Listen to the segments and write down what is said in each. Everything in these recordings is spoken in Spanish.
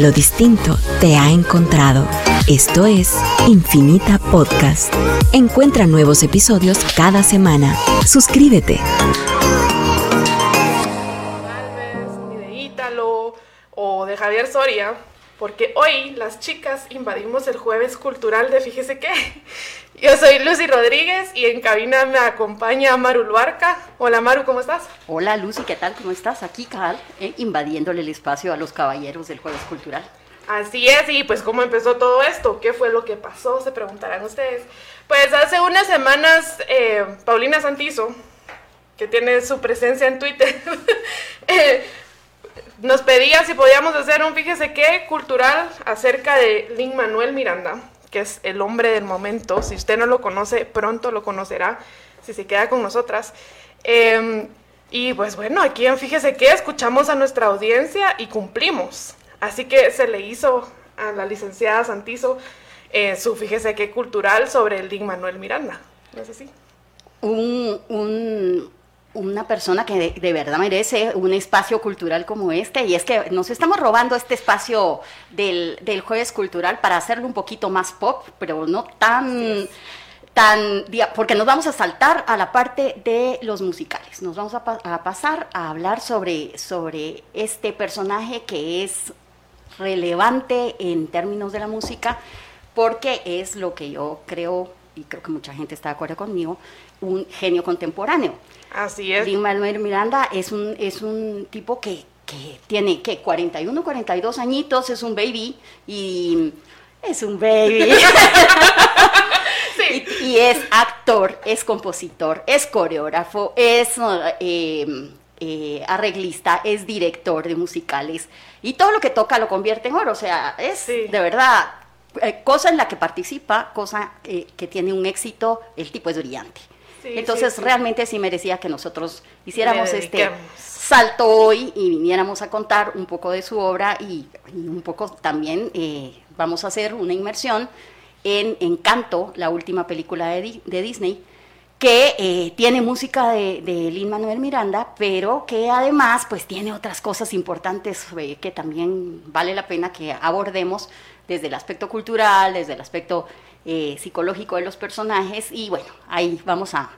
Lo distinto te ha encontrado. Esto es Infinita Podcast. Encuentra nuevos episodios cada semana. Suscríbete. de Ítalo o de Javier Soria, porque hoy las chicas invadimos el jueves cultural de Fíjese qué. Yo soy Lucy Rodríguez y en cabina me acompaña Maru Luarca. Hola Maru, ¿cómo estás? Hola Lucy, ¿qué tal? ¿Cómo estás? Aquí, Cal, eh, invadiéndole el espacio a los caballeros del jueves cultural. Así es, y pues cómo empezó todo esto, qué fue lo que pasó, se preguntarán ustedes. Pues hace unas semanas eh, Paulina Santizo, que tiene su presencia en Twitter, eh, nos pedía si podíamos hacer un, fíjese qué, cultural acerca de Lin Manuel Miranda, que es el hombre del momento. Si usted no lo conoce, pronto lo conocerá, si se queda con nosotras. Em, y pues bueno, aquí Fíjese qué, escuchamos a nuestra audiencia y cumplimos. Así que se le hizo a la licenciada Santizo eh, su Fíjese qué cultural sobre el Lin Manuel Miranda. ¿No es así? Un, un, una persona que de, verdad merece un espacio cultural como este y es que nos estamos robando este espacio del, del jueves cultural para hacerlo un poquito más pop, pero no tan... Tan, porque nos vamos a saltar a la parte de los musicales, nos vamos a, a pasar a hablar sobre, sobre este personaje que es relevante en términos de la música, porque es lo que yo creo, y creo que mucha gente está de acuerdo conmigo, un genio contemporáneo. Así es. Lin Manuel Miranda es un, es un tipo que, que tiene que 41, 42 añitos, es un baby y es un baby. sí. y, y, es actor, es compositor, es coreógrafo, es eh, eh, arreglista, es director de musicales y todo lo que toca lo convierte en oro. O sea, es sí. de verdad eh, cosa en la que participa, cosa eh, que tiene un éxito, el tipo es brillante. Sí, Entonces sí, sí. realmente sí merecía que nosotros hiciéramos este salto hoy y viniéramos a contar un poco de su obra y, y un poco también eh, vamos a hacer una inmersión en Encanto, la última película de, de Disney, que eh, tiene música de, de Lin Manuel Miranda, pero que además pues tiene otras cosas importantes eh, que también vale la pena que abordemos desde el aspecto cultural, desde el aspecto eh, psicológico de los personajes y bueno, ahí vamos a,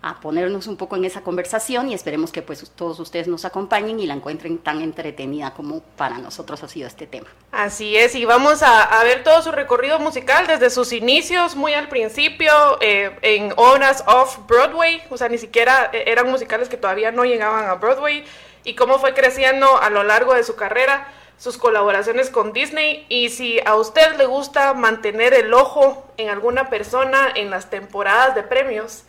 a, ponernos un poco en esa conversación y esperemos que pues todos ustedes nos acompañen y la encuentren tan entretenida como para nosotros ha sido este tema. Así es, y vamos a, ver todo su recorrido musical desde sus inicios, muy al principio, eh, en obras off-Broadway, o sea, ni siquiera eh, eran musicales que todavía no llegaban a Broadway, y cómo fue creciendo a lo largo de su carrera sus colaboraciones con Disney. Y si a usted le gusta mantener el ojo en alguna persona en las temporadas de premios,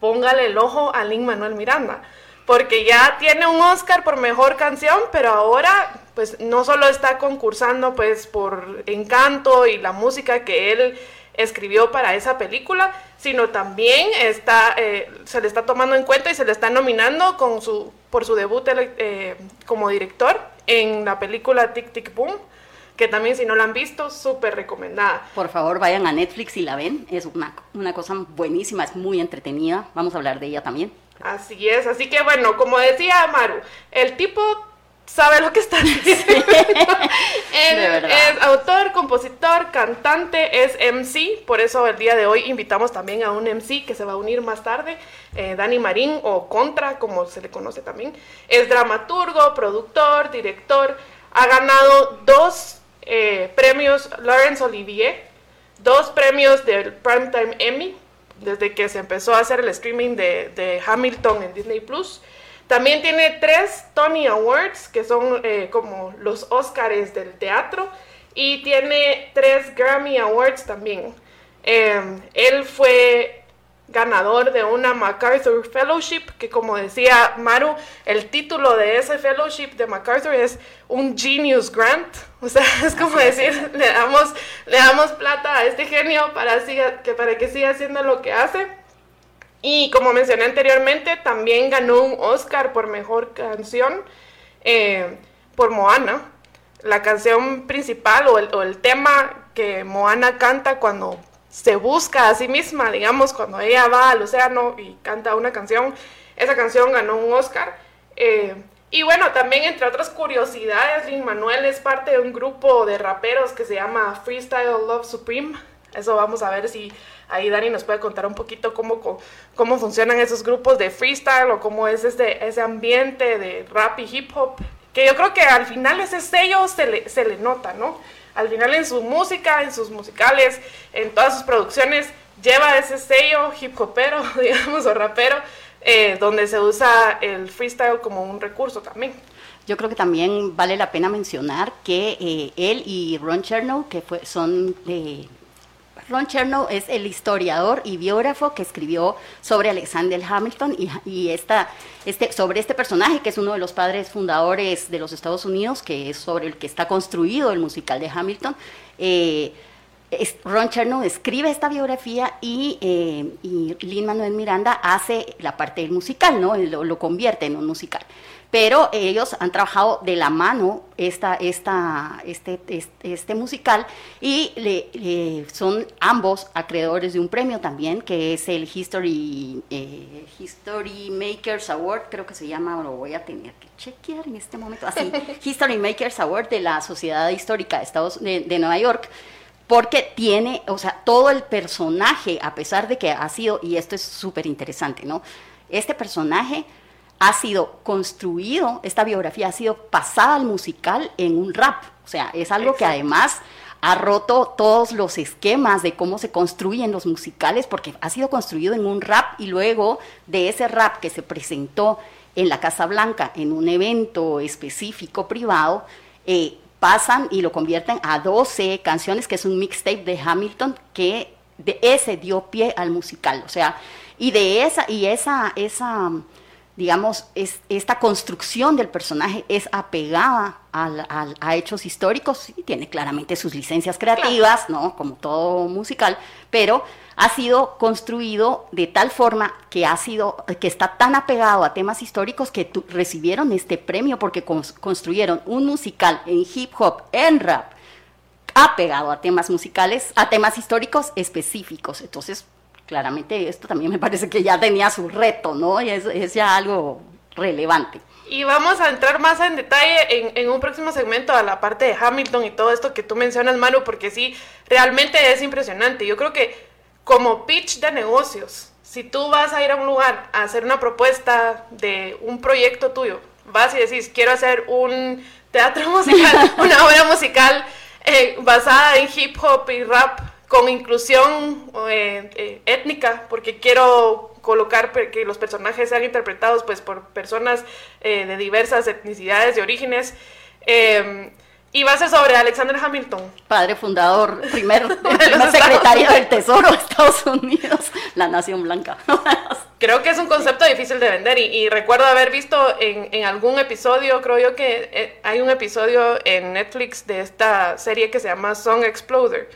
póngale el ojo a Lin Manuel Miranda, porque ya tiene un Oscar por mejor canción, pero ahora pues no solo está concursando pues por Encanto y la música que él escribió para esa película, sino también está, eh, se le está tomando en cuenta y se le está nominando con su, por su debut eh, como director en la película Tic Tic Boom, que también si no la han visto, súper recomendada. Por favor, vayan a Netflix y la ven, es una, una cosa buenísima, es muy entretenida, vamos a hablar de ella también. Así es, así que bueno, como decía Maru, el tipo sabe lo que está diciendo. Él es autor, compositor, cantante, es MC, por eso el día de hoy invitamos también a un MC que se va a unir más tarde, eh, Dani Marín o Contra, como se le conoce también. Es dramaturgo, productor, director, ha ganado dos eh, premios Laurence Olivier, dos premios del Primetime Emmy, desde que se empezó a hacer el streaming de, de Hamilton en Disney Plus. También tiene tres Tony Awards, que son eh, como los Oscars del teatro, y tiene tres Grammy Awards también. Eh, él fue ganador de una MacArthur Fellowship, que como decía Maru, el título de ese fellowship de MacArthur es un Genius Grant, o sea, es como decir, le damos, le damos plata a este genio para, siga, que, para que siga haciendo lo que hace. Y como mencioné anteriormente, también ganó un Oscar por mejor canción eh, por Moana. La canción principal o el, o el, tema que Moana canta cuando se busca a sí misma, digamos, cuando ella va al océano y canta una canción, esa canción ganó un Oscar. Eh, Y bueno, también entre otras curiosidades, Lin Manuel es parte de un grupo de raperos que se llama Freestyle Love Supreme. Eso vamos a ver si ahí Dani nos puede contar un poquito cómo, cómo funcionan esos grupos de freestyle o cómo es ese, ese ambiente de rap y hip hop. Que yo creo que al final ese sello se le, se le nota, ¿no? Al final en su música, en sus musicales, en todas sus producciones, lleva ese sello hip hopero, digamos, o rapero, eh, donde se usa el freestyle como un recurso también. Yo creo que también vale la pena mencionar que eh, él y Ron Chernow, que son de... Ron Chernow es el historiador y biógrafo que escribió sobre Alexander Hamilton y, esta, este, sobre este personaje que es uno de los padres fundadores de los Estados Unidos, que es sobre el que está construido el musical de Hamilton. Eh, Ron Chernow escribe esta biografía y, eh, Lin Manuel Miranda hace la parte del musical, ¿no? Lo, convierte en un musical. Pero ellos han trabajado de la mano esta, esta, este, este, musical y le, son ambos acreedores de un premio también, que es el History, eh, History Makers Award, creo que se llama, lo voy a tener que chequear en este momento, así, History Makers Award de la Sociedad Histórica de, Estados, de Nueva York porque tiene, o sea, todo el personaje, a pesar de que ha sido, y esto es súper interesante, ¿no? Este personaje ha sido construido, esta biografía ha sido pasada al musical en un rap, o sea, es algo que además ha roto todos los esquemas de cómo se construyen los musicales, porque ha sido construido en un rap y luego de ese rap que se presentó en la Casa Blanca en un evento específico privado, eh, pasan y lo convierten a 12 canciones, que es un mixtape de Hamilton, que de ese dio pie al musical. O sea, y de esa, y esa, esa digamos, es, esta construcción del personaje es apegada a hechos históricos, y tiene claramente sus licencias creativas, ¿no? Como todo musical, pero ha sido construido de tal forma que ha sido, que está tan apegado a temas históricos que recibieron este premio porque construyeron un musical en hip hop, en rap, apegado a temas musicales, a temas históricos específicos. Entonces, claramente esto también me parece que ya tenía su reto, ¿no? Es, ya algo relevante. Y vamos a entrar más en detalle en, un próximo segmento a la parte de Hamilton y todo esto que tú mencionas, Manu, porque sí, realmente es impresionante. Yo creo que como pitch de negocios, si tú vas a ir a un lugar a hacer una propuesta de un proyecto tuyo, vas y decís, quiero hacer un teatro musical, una obra musical eh, basada en hip hop y rap con inclusión eh, eh, étnica, porque quiero colocar que los personajes sean interpretados pues por personas de diversas etnicidades y orígenes. Em, y va a ser sobre Alexander Hamilton. Padre fundador, primer, secretario del Tesoro de Estados Unidos, la Nación Blanca. creo que es un concepto difícil de vender y, recuerdo haber visto en, en, algún episodio, creo yo que eh, hay un episodio en Netflix de esta serie que se llama Song Exploder,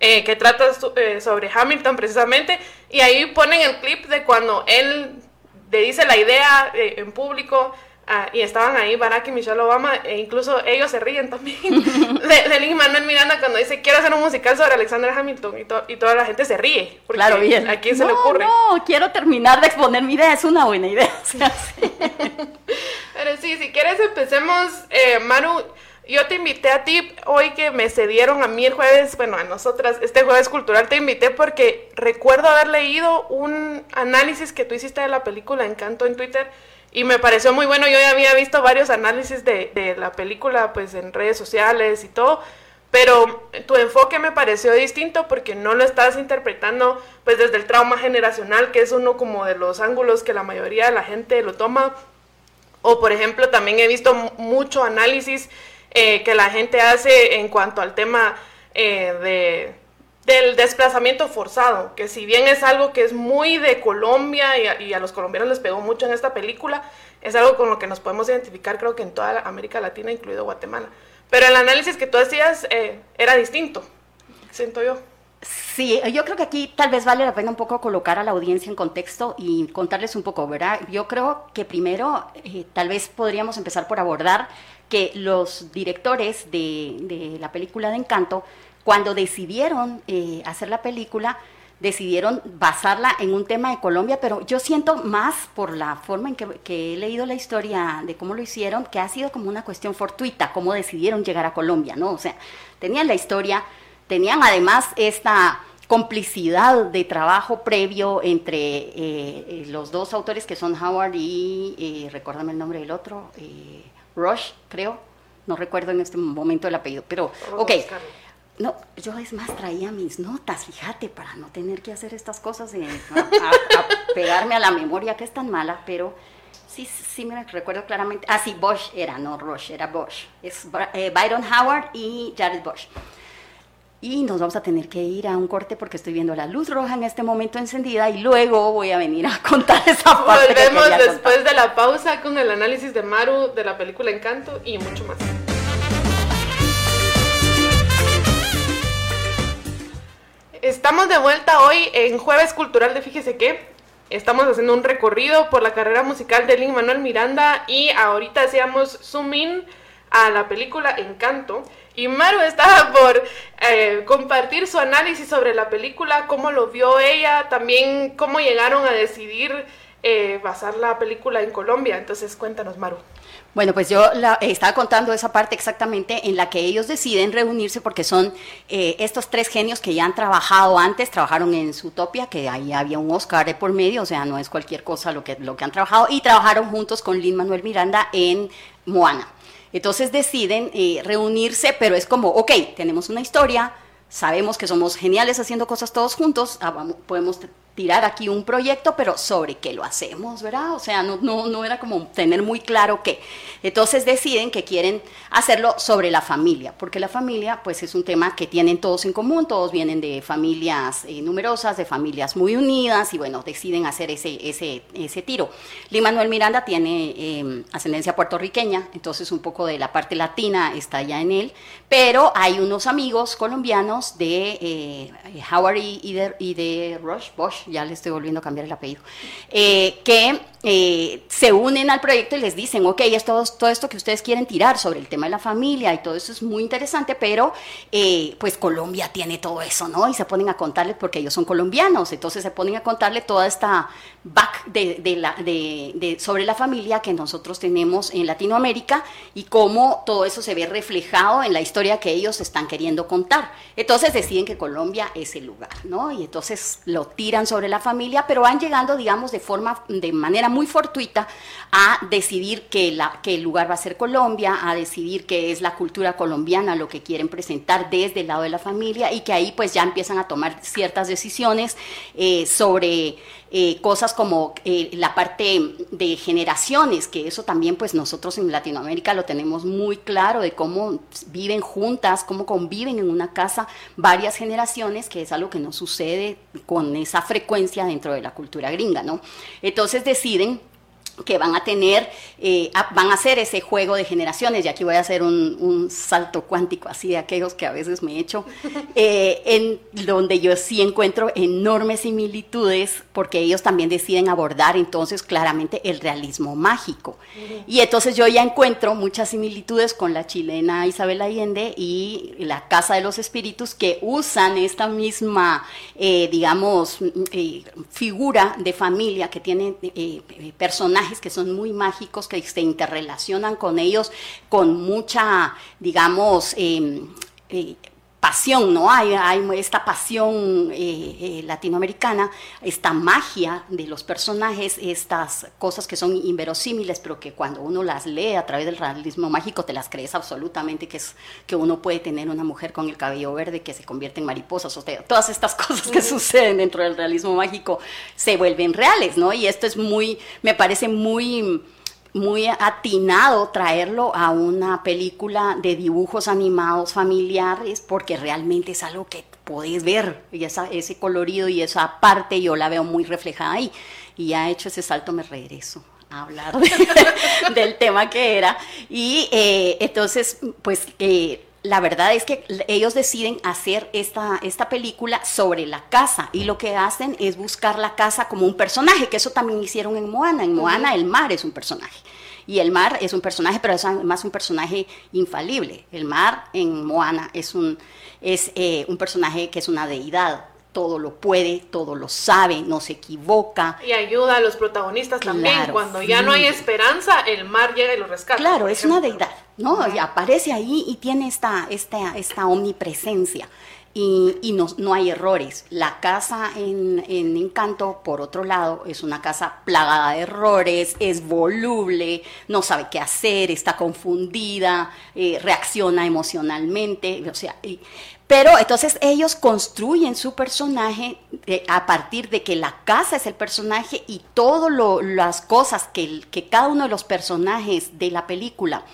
eh, que trata eh, sobre Hamilton precisamente, y ahí ponen el clip de cuando él le dice la idea en público Ah, y estaban ahí Barack y Michelle Obama, e incluso ellos se ríen también de, de Lin Manuel Miranda cuando dice quiero hacer un musical sobre Alexander Hamilton y, y toda la gente se ríe. Claro, bien. ¿A quién se le ocurre? No, quiero terminar de exponer mi idea, es una buena idea. Pero sí, si quieres empecemos, eh, Manu. Yo te invité a ti hoy que me cedieron a mí el jueves, bueno, a nosotras, este jueves cultural te invité porque recuerdo haber leído un análisis que tú hiciste de la película Encanto en Twitter y me pareció muy bueno. Yo ya había visto varios análisis de, de, la película, pues en redes sociales y todo, pero tu enfoque me pareció distinto porque no lo estás interpretando, pues desde el trauma generacional, que es uno como de los ángulos que la mayoría de la gente lo toma. O, por ejemplo, también he visto mucho análisis eh, que la gente hace en cuanto al tema eh, de del desplazamiento forzado, que si bien es algo que es muy de Colombia y a, los colombianos les pegó mucho en esta película, es algo con lo que nos podemos identificar creo que en toda América Latina, incluido Guatemala. Pero el análisis que tú hacías eh, era distinto, siento yo. Sí, yo creo que aquí tal vez vale la pena un poco colocar a la audiencia en contexto y contarles un poco, ¿verdad? Yo creo que primero eh, tal vez podríamos empezar por abordar que los directores de, de la película de Encanto cuando decidieron eh, hacer la película, decidieron basarla en un tema de Colombia, pero yo siento más por la forma en que, he leído la historia de cómo lo hicieron, que ha sido como una cuestión fortuita, cómo decidieron llegar a Colombia, ¿no? O sea, tenían la historia, tenían además esta complicidad de trabajo previo entre eh, eh, los dos autores que son Howard y, eh, recuérdame el nombre del otro, eh, Rush, creo, no recuerdo en este momento el apellido, pero, ok. No, yo es más traía mis notas, fíjate, para no tener que hacer estas cosas de pegarme a la memoria que es tan mala, pero sí, sí me recuerdo claramente. Ah, sí, Bosch era, no Rush, era Bosch. Es Byron Howard y Jared Bosch. Y nos vamos a tener que ir a un corte porque estoy viendo la luz roja en este momento encendida y luego voy a venir a contar esa parte. Volvemos después de la pausa con el análisis de Maru de la película Encanto y mucho más. Estamos de vuelta hoy en Jueves Cultural de Fíjese qué. Estamos haciendo un recorrido por la carrera musical de Lin Manuel Miranda y ahorita hacíamos zoom in a la película Encanto. Y Maru estaba por eh, compartir su análisis sobre la película, cómo lo vio ella, también cómo llegaron a decidir eh, basar la película en Colombia. Entonces, cuéntanos, Maru. Bueno, pues yo la, estaba contando esa parte exactamente en la que ellos deciden reunirse porque son eh, estos tres genios que ya han trabajado antes, trabajaron en Zootopia, que ahí había un Oscar de por medio, o sea, no es cualquier cosa lo que, lo que han trabajado, y trabajaron juntos con Lin Manuel Miranda en Moana. Entonces deciden eh, reunirse, pero es como, ok, tenemos una historia, sabemos que somos geniales haciendo cosas todos juntos, ah, podemos tirar aquí un proyecto, pero sobre qué lo hacemos, ¿verdad? O sea, no, no, no era como tener muy claro qué. Entonces deciden que quieren hacerlo sobre la familia, porque la familia pues es un tema que tienen todos en común, todos vienen de familias eh, numerosas, de familias muy unidas y bueno, deciden hacer ese, ese, ese tiro. Lee Manuel Miranda tiene em, ascendencia puertorriqueña, entonces un poco de la parte latina está ya en él, pero hay unos amigos colombianos de eh, Howard y, de, Rush, Bosch, ya le estoy volviendo a cambiar el apellido, eh, que eh, se unen al proyecto y les dicen, ok, es todo, esto que ustedes quieren tirar sobre el tema de la familia y todo eso es muy interesante, pero eh, pues Colombia tiene todo eso, ¿no? Y se ponen a contarles porque ellos son colombianos, entonces se ponen a contarle toda esta back de, la, de, sobre la familia que nosotros tenemos en Latinoamérica y cómo todo eso se ve reflejado en la historia que ellos están queriendo contar. Entonces deciden que Colombia es el lugar, ¿no? Y entonces lo tiran sobre la familia, pero van llegando, digamos, de forma, de manera fortuita a decidir que, la, que el lugar va a ser Colombia, a decidir que es la cultura colombiana lo que quieren presentar desde el lado de la familia y que ahí pues ya empiezan a tomar ciertas decisiones eh, sobre eh, cosas como eh, la parte de generaciones, que eso también pues nosotros en Latinoamérica lo tenemos muy claro de cómo viven juntas, cómo conviven en una casa varias generaciones, que es algo que no sucede con esa frecuencia dentro de la cultura gringa, ¿no? Entonces deciden que van a tener, eh, van a hacer ese juego de generaciones, y aquí voy a hacer un, salto cuántico así de aquellos que a veces me he hecho, eh, en donde yo sí encuentro enormes similitudes, porque ellos también deciden abordar entonces claramente el realismo mágico. Y entonces yo ya encuentro muchas similitudes con la chilena Isabel Allende y la Casa de los Espíritus, que usan esta misma, eh, digamos, figura de familia que tiene personajes que son muy mágicos, que se interrelacionan con ellos con mucha, digamos, em, eh, pasión, ¿no? Hay, hay esta pasión eh, eh, latinoamericana, esta magia de los personajes, estas cosas que son inverosímiles, pero que cuando uno las lee a través del realismo mágico te las crees absolutamente, que es que uno puede tener una mujer con el cabello verde que se convierte en mariposas, o sea, todas estas cosas que suceden dentro del realismo mágico se vuelven reales, ¿no? Y esto es muy, me parece muy muy atinado traerlo a una película de dibujos animados familiares porque realmente es algo que podéis ver y esa, ese colorido y esa parte yo la veo muy reflejada ahí. Y ya hecho ese salto me regreso a hablar del tema que era. Y eh, entonces pues eh, la verdad es que ellos deciden hacer esta, esta película sobre la casa y lo que hacen es buscar la casa como un personaje, que eso también hicieron en Moana. En Moana el mar es un personaje. Y el mar es un personaje, pero es además un personaje infalible. El mar en Moana es un, es, eh, un personaje que es una deidad todo lo puede, todo lo sabe, no se equivoca. Y ayuda a los protagonistas también. Cuando ya no hay esperanza, el mar llega y lo rescata. Claro, es una deidad, ¿no? Y aparece ahí y tiene esta, esta, esta omnipresencia y, no, no, hay errores. La casa en, Encanto, por otro lado, es una casa plagada de errores, es voluble, no sabe qué hacer, está confundida, eh, reacciona emocionalmente, o sea, pero entonces ellos construyen su personaje eh, a partir de que la casa es el personaje y todas las cosas que, que cada uno de los personajes de la película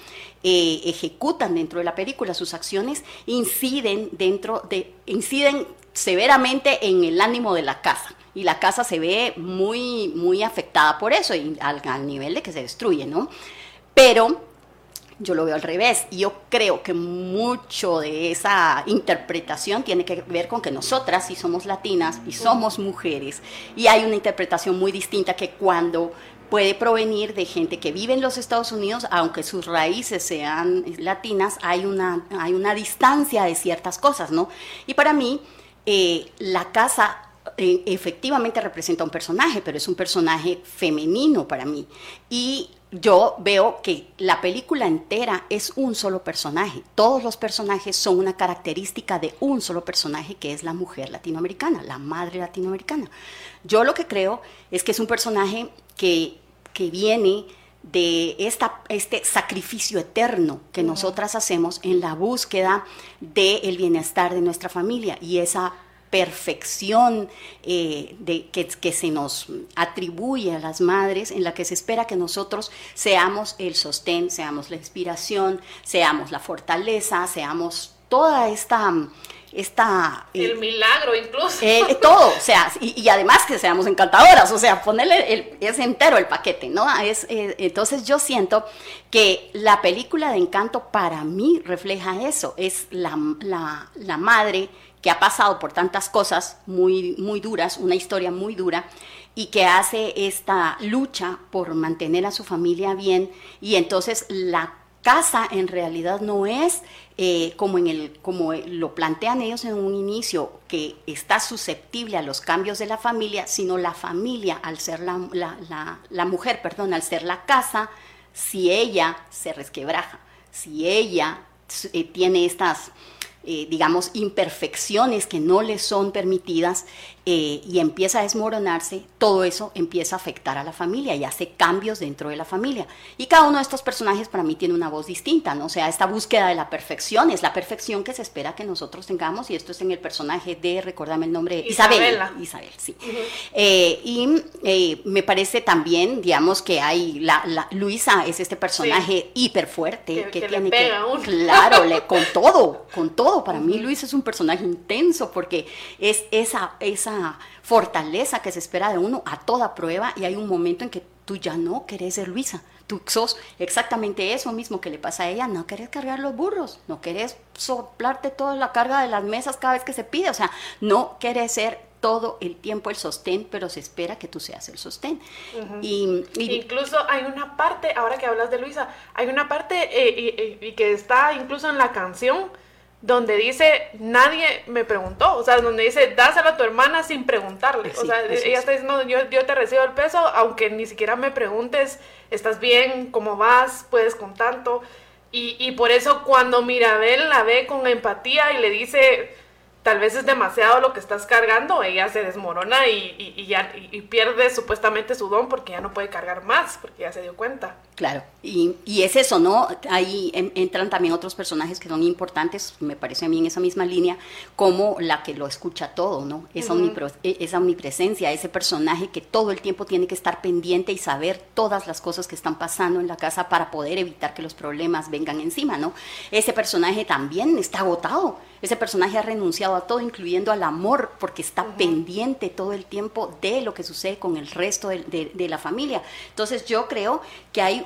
eh, ejecutan dentro de la película, sus acciones inciden dentro de, inciden severamente en el ánimo de la casa. Y la casa se ve muy, muy afectada por eso, y al, al nivel de que se destruye, ¿no? Pero yo lo veo al revés. Y yo creo que mucho de esa interpretación tiene que ver con que nosotras, si somos latinas y somos mujeres, y hay una interpretación muy distinta que cuando puede provenir de gente que vive en los Estados Unidos, aunque sus raíces sean latinas, hay una, hay una distancia de ciertas cosas, ¿no? Y para mí, eh, la casa eh, efectivamente representa un personaje, pero es un personaje femenino para mí. Y yo veo que la película entera es un solo personaje. Todos los personajes son una característica de un solo personaje que es la mujer latinoamericana, la madre latinoamericana. Yo lo que creo es que es un personaje que que viene de esta, este sacrificio eterno que nosotras hacemos en la búsqueda del bienestar de nuestra familia y esa perfección eh, de, que, que, se nos atribuye a las madres, en la que se espera que nosotros seamos el sostén, seamos la inspiración, seamos la fortaleza, seamos toda esta esta... Eh, el milagro incluso. Eh, todo, o sea, y, además que seamos encantadoras, o sea, ponerle el, es entero el paquete, ¿no? Es, entonces yo siento que la película de Encanto para mí refleja eso, es la, la, la madre que ha pasado por tantas cosas muy, muy duras, una historia muy dura, y que hace esta lucha por mantener a su familia bien, y entonces la casa en realidad no es eh, como, en el, como lo plantean ellos en un inicio, que está susceptible a los cambios de la familia, sino la familia, al ser la, la, mujer, perdón, al ser la casa, si ella se resquebraja, si ella eh, tiene estas eh, digamos, imperfecciones que no le son permitidas eh, y empieza a desmoronarse, todo eso empieza a afectar a la familia y hace cambios dentro de la familia. Y cada uno de estos personajes para mí tiene una voz distinta, ¿no? O sea, esta búsqueda de la perfección es la perfección que se espera que nosotros tengamos y esto es en el personaje de, recuérdame el nombre, Isabel. Isabel, sí. Eh, y me parece también, digamos, que hay, la, Luisa es este personaje hiper fuerte que, tiene que, claro, le, con todo, con todo para mí Luis es un personaje intenso porque es esa, esa fortaleza que se espera de uno a toda prueba y hay un momento en que tú ya no querés ser Luisa. Tú sos exactamente eso mismo que le pasa a ella, no querés cargar los burros, no querés soplarte toda la carga de las mesas cada vez que se pide, o sea, no querés ser todo el tiempo el sostén, pero se espera que tú seas el sostén. y, incluso hay una parte, ahora que hablas de Luisa, hay una parte eh, y, que está incluso en la canción donde dice, nadie me preguntó, o sea, donde dice, dáselo a tu hermana sin preguntarle, o sea, ella está diciendo, yo, yo te recibo el peso, aunque ni siquiera me preguntes, ¿estás bien? ¿Cómo vas? ¿Puedes con tanto? Y, y por eso cuando Mirabel la ve con empatía y le dice, tal vez es demasiado lo que estás cargando, ella se desmorona y, y, ya, y, pierde supuestamente su don porque ya no puede cargar más, porque ya se dio cuenta. Claro, y, es eso, ¿no? Ahí entran también otros personajes que son importantes, me parece a mí en esa misma línea, como la que lo escucha todo, ¿no? Esa, e, esa omnipresencia, ese personaje que todo el tiempo tiene que estar pendiente y saber todas las cosas que están pasando en la casa para poder evitar que los problemas vengan encima, ¿no? Ese personaje también está agotado, ese personaje ha renunciado a todo, incluyendo al amor, porque está pendiente todo el tiempo de lo que sucede con el resto de, la familia. Entonces yo creo que hay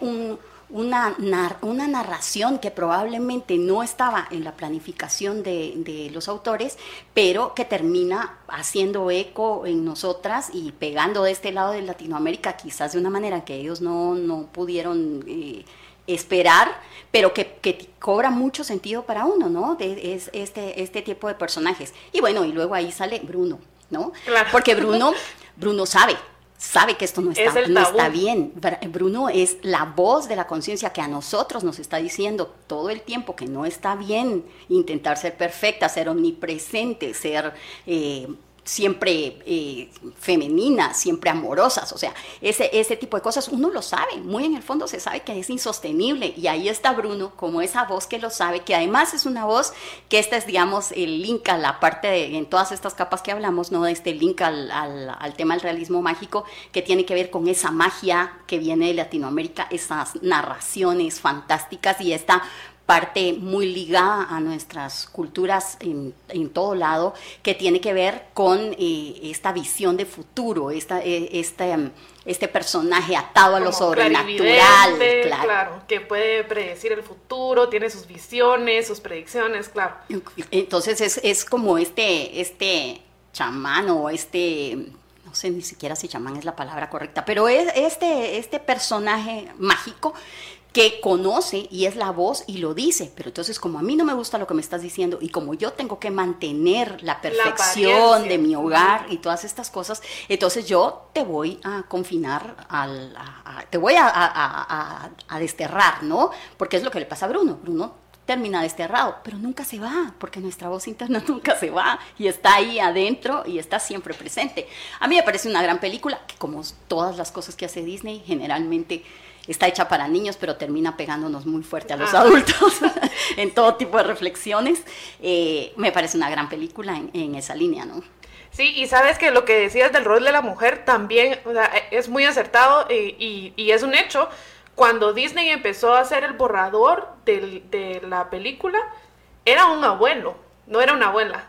una, una, narración que probablemente no estaba en la planificación de, los autores, pero que termina haciendo eco en nosotras y pegando de este lado de Latinoamérica, quizás de una manera que ellos no, no pudieron... Eh, esperar, pero que, cobra mucho sentido para uno, ¿no? De, es, este, este tipo de personajes. Y bueno, y luego ahí sale Bruno. ¿no? Porque Bruno, Bruno sabe, sabe que esto no está, no está bien. Bruno es la voz de la conciencia que a nosotros nos está diciendo todo el tiempo que no está bien intentar ser perfecta, ser omnipresente, ser eh, siempre eh, femeninas, siempre amorosas, o sea, ese, ese tipo de cosas uno lo sabe, muy en el fondo se sabe que es insostenible y ahí está Bruno como esa voz que lo sabe, que además es una voz que esta es, digamos, el link a la parte de, en todas estas capas que hablamos, ¿no? Este link al, al, al tema del realismo mágico que tiene que ver con esa magia que viene de Latinoamérica, esas narraciones fantásticas y esta parte muy ligada a nuestras culturas en, en todo lado, que tiene que ver con eh, esta visión de futuro, esta, eh, este, mm, este personaje atado a lo sobrenatural. Claro. que puede predecir el futuro, tiene sus visiones, sus predicciones, claro. Entonces es, es como este, este chamán o este no sé ni siquiera si chamán es la palabra correcta, pero es este, este personaje mágico que conoce y es la voz y lo dice, pero entonces como a mí no me gusta lo que me estás diciendo y como yo tengo que mantener la perfección de mi hogar y todas estas cosas, entonces yo te voy a confinar, al, te voy a, desterrar, ¿no? Porque es lo que le pasa a Bruno. Bruno termina desterrado, pero nunca se va, porque nuestra voz interna nunca se va y está ahí adentro y está siempre presente. A mí me parece una gran película que como todas las cosas que hace Disney, generalmente está hecha para niños, pero termina pegándonos muy fuerte a los ah. adultos en todo tipo de reflexiones. Eh, me parece una gran película en, esa línea, ¿no? Sí, y sabes que lo que decías del rol de la mujer también es muy acertado eh, y, es un hecho. Cuando Disney empezó a hacer el borrador de la película, era un abuelo, no era una abuela.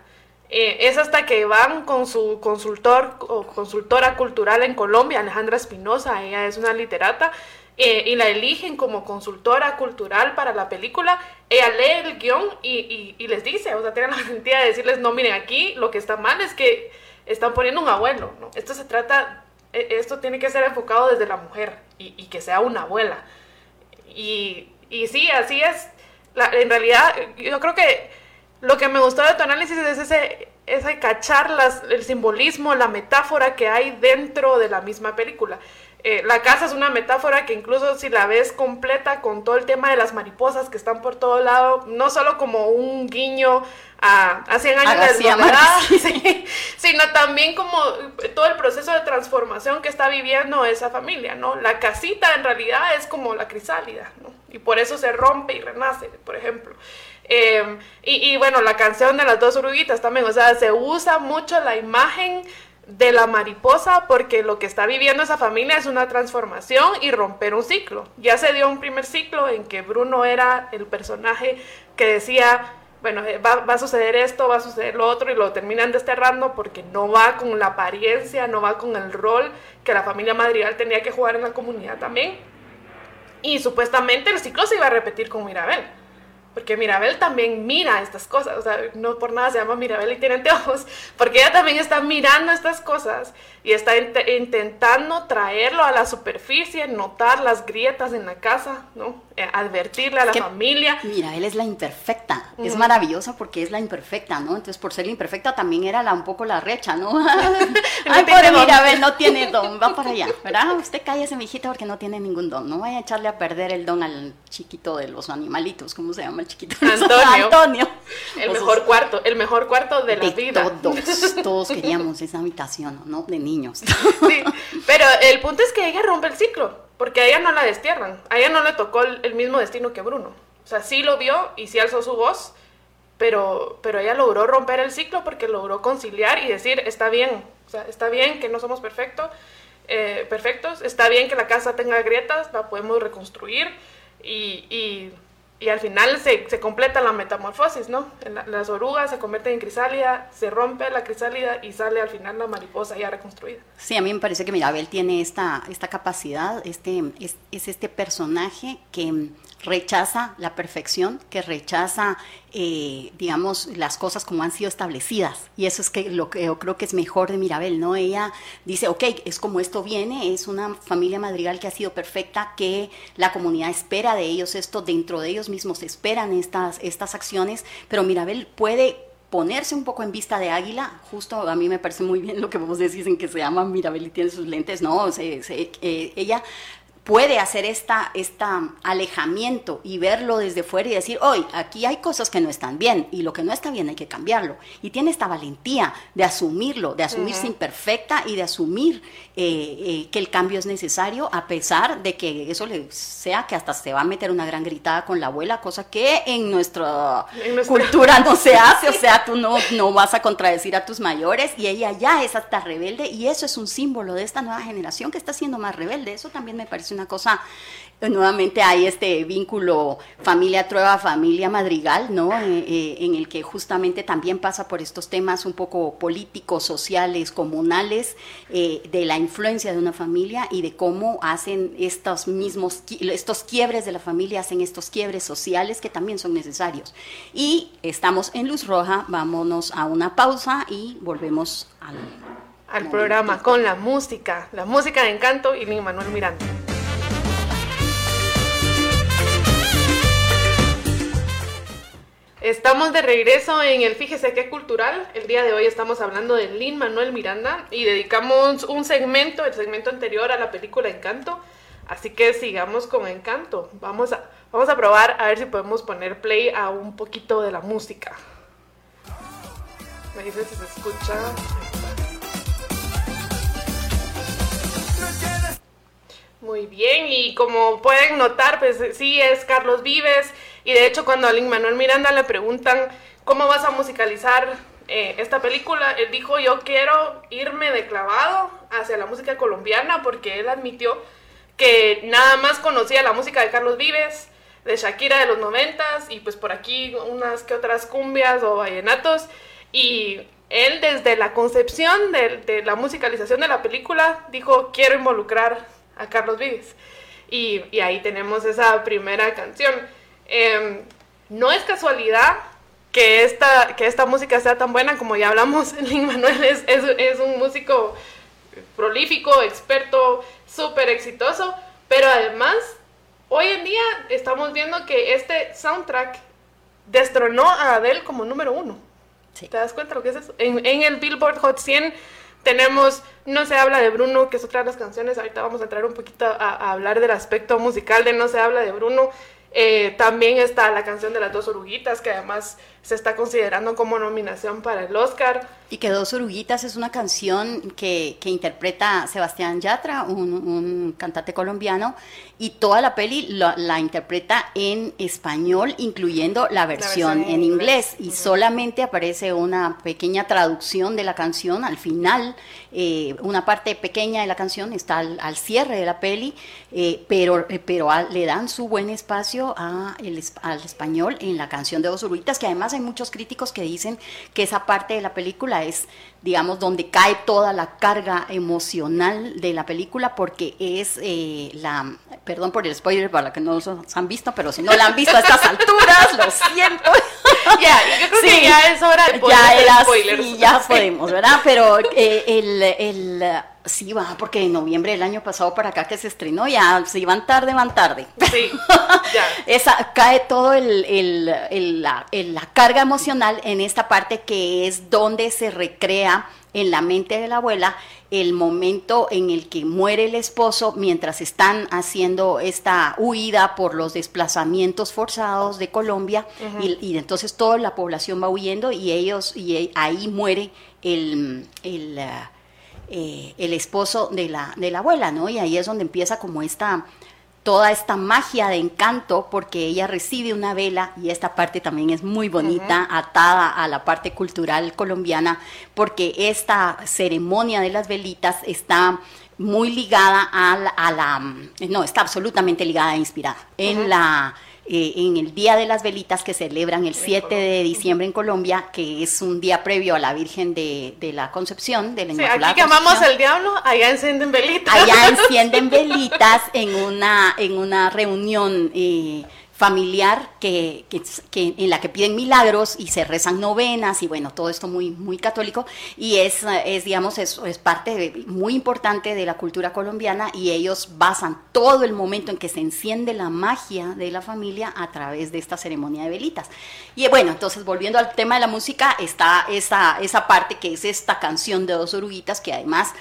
Eh, es hasta que van con su consultor o consultora cultural en Colombia, Alejandra Espinosa, ella es una literata, eh, y la eligen como consultora cultural para la película, ella lee el guion y, y, les dice, o sea, tienen la valentía de decirles, no, miren, aquí lo que está mal es que están poniendo un abuelo, ¿no? Esto se trata, e, esto tiene que ser enfocado desde la mujer y, y que sea una abuela. Y, y sí, así es. en realidad, yo creo que lo que me gustó de tu análisis es ese, ese cachar las, el simbolismo, la metáfora que hay dentro de la misma película. Eh, la casa es una metáfora que incluso si la ves completa con todo el tema de las mariposas que están por todo lado, no solo como un guiño a, a 100 años de sí, sino también como todo el proceso de transformación que está viviendo esa familia, ¿no? La casita en realidad es como la crisálida, ¿no? Y por eso se rompe y renace, por ejemplo. Eh, y, y bueno, la canción de las dos oruguitas también, o sea, se usa mucho la imagen de la mariposa porque lo que está viviendo esa familia es una transformación y romper un ciclo. Ya se dio un primer ciclo en que Bruno era el personaje que decía, bueno, eh, va, a suceder esto, va a suceder lo otro y lo terminan desterrando porque no va con la apariencia, no va con el rol que la familia madrigal tenía que jugar en la comunidad también. Y supuestamente el ciclo se iba a repetir con Mirabel porque Mirabel también mira estas cosas, o sea, no por nada se llama Mirabel y tiene anteojos, porque ella también está mirando estas cosas y está intentando traerlo a la superficie, notar las grietas en la casa, ¿no? Eh, advertirle a la familia. Mira, él es la imperfecta, es maravillosa porque es la imperfecta, ¿no? Entonces, por ser imperfecta también era la, un poco la recha, ¿no? Ay, pobre Mirabel, no tiene don, va para allá, ¿verdad? Usted cállese, mijita, porque no tiene ningún don, no vaya a echarle a perder el don al chiquito de los animalitos, ¿cómo se llama el chiquito? Antonio. Antonio. El mejor cuarto, el mejor cuarto de, la vida. Todos, todos queríamos esa habitación, ¿no? De niños. Sí, pero el punto es que ella rompe el ciclo porque a ella no la destierran, a ella no le tocó el, mismo destino que Bruno. O sea, sí lo vio y sí alzó su voz, pero, pero ella logró romper el ciclo porque logró conciliar y decir, está bien, o sea, está bien que no somos perfectos, eh, perfectos, está bien que la casa tenga grietas, la podemos reconstruir y y al final se, se, completa la metamorfosis, ¿no? las orugas se convierten en crisálida, se rompe la crisálida y sale al final la mariposa ya reconstruida. Sí, a mí me parece que Mirabel tiene esta, esta capacidad, este, es, es este personaje que rechaza la perfección, que rechaza, eh, digamos, las cosas como han sido establecidas. Y eso es que lo que yo creo que es mejor de Mirabel, ¿no? Ella dice, ok, es como esto viene, es una familia madrigal que ha sido perfecta, que la comunidad espera de ellos esto, dentro de ellos mismos esperan estas, estas acciones, pero Mirabel puede ponerse un poco en vista de águila, justo a mí me parece muy bien lo que vos decís en que se llama Mirabel y tiene sus lentes, no, se, eh, ella puede hacer esta, esta alejamiento y verlo desde fuera y decir, hoy aquí hay cosas que no están bien y lo que no está bien hay que cambiarlo. Y tiene esta valentía de asumirlo, de asumirse imperfecta y de asumir eh, eh, que el cambio es necesario a pesar de que eso le sea que hasta se va a meter una gran gritada con la abuela, cosa que en nuestra, cultura no se hace, o sea, tú no, no vas a contradecir a tus mayores y ella ya es hasta rebelde y eso es un símbolo de esta nueva generación que está siendo más rebelde. Eso también me parece una cosa, nuevamente hay este vínculo familia Trueba, familia Madrigal, ¿no? Eh, eh, en el que justamente también pasa por estos temas un poco políticos, sociales, comunales, eh, de la influencia de una familia y de cómo hacen estos mismos, estos quiebres de la familia, hacen estos quiebres sociales que también son necesarios. Y estamos en Luz Roja, vámonos a una pausa y volvemos al al programa con la música, la música de encanto y Lin Manuel Miranda. Estamos de regreso en el Fíjese qué cultural. El día de hoy estamos hablando de Lin Manuel Miranda y dedicamos un segmento, el segmento anterior a la película Encanto. Así que sigamos con Encanto. Vamos a, vamos a probar a ver si podemos poner play a un poquito de la música. Me dice si se escucha. Muy bien, y como pueden notar, pues sí es Carlos Vives y de hecho, cuando a Lin Manuel Miranda le preguntan cómo vas a musicalizar eh, esta película, él dijo, yo quiero irme de clavado hacia la música colombiana porque él admitió que nada más conocía la música de Carlos Vives, de Shakira de los noventas y pues por aquí unas que otras cumbias o vallenatos. Y él desde la concepción de, la musicalización de la película dijo quiero involucrar a Carlos Vives y, y ahí tenemos esa primera canción. Em, no es casualidad que esta, que esta música sea tan buena como ya hablamos. Lin Manuel es, es, un músico prolífico, experto, súper exitoso, pero además hoy en día estamos viendo que este soundtrack destronó a Adele como número uno. ¿Te das cuenta lo que es eso? En, el Billboard Hot 100 tenemos No se habla de Bruno, que es otra de las canciones. Ahorita vamos a entrar un poquito a, a hablar del aspecto musical de No se habla de Bruno. Eh, también está la canción de las dos oruguitas, que además se está considerando como nominación para el Oscar. Y que Dos Oruguitas es una canción que, que interpreta Sebastián Yatra, un, un, cantante colombiano, y toda la peli la, interpreta en español, incluyendo la versión, en inglés. Y solamente aparece una pequeña traducción de la canción al final. Eh, una parte pequeña de la canción está al, cierre de la peli, eh, pero, pero le dan su buen espacio a el, al español en la canción de Dos Oruguitas, que además hay muchos críticos que dicen que esa parte de la película es, digamos, donde cae toda la carga emocional de la película porque es eh, la, perdón por el spoiler para los que no los han visto, pero si no la han visto a estas alturas, lo siento. Ya, yo creo que ya es hora de poner ya era, spoilers. ya podemos, ¿verdad? Pero eh, el, el Sí, va, porque en noviembre del año pasado para acá que se estrenó, ya si van tarde, van tarde. Sí, ya. Esa, cae todo el, el, la, la, carga emocional en esta parte que es donde se recrea en la mente de la abuela el momento en el que muere el esposo mientras están haciendo esta huida por los desplazamientos forzados de Colombia y, y, entonces toda la población va huyendo y ellos y ahí muere el, el eh, el esposo de la, de la abuela, ¿no? Y ahí es donde empieza como esta, toda esta magia de encanto, porque ella recibe una vela y esta parte también es muy bonita, atada a la parte cultural colombiana, porque esta ceremonia de las velitas está muy ligada a la, a la no, está absolutamente ligada e inspirada en la eh, en el Día de las Velitas que celebran el 7 de diciembre en Colombia, que es un día previo a la Virgen de, la Concepción, de la sí, Aquí llamamos al diablo, allá encienden velitas. Allá encienden velitas en una, en una reunión. Eh, familiar que, que, en la que piden milagros y se rezan novenas y bueno, todo esto muy, muy católico y es, es digamos, es, es parte muy importante de la cultura colombiana y ellos basan todo el momento en que se enciende la magia de la familia a través de esta ceremonia de velitas. Y bueno, entonces volviendo al tema de la música, está esa, esa parte que es esta canción de dos oruguitas que además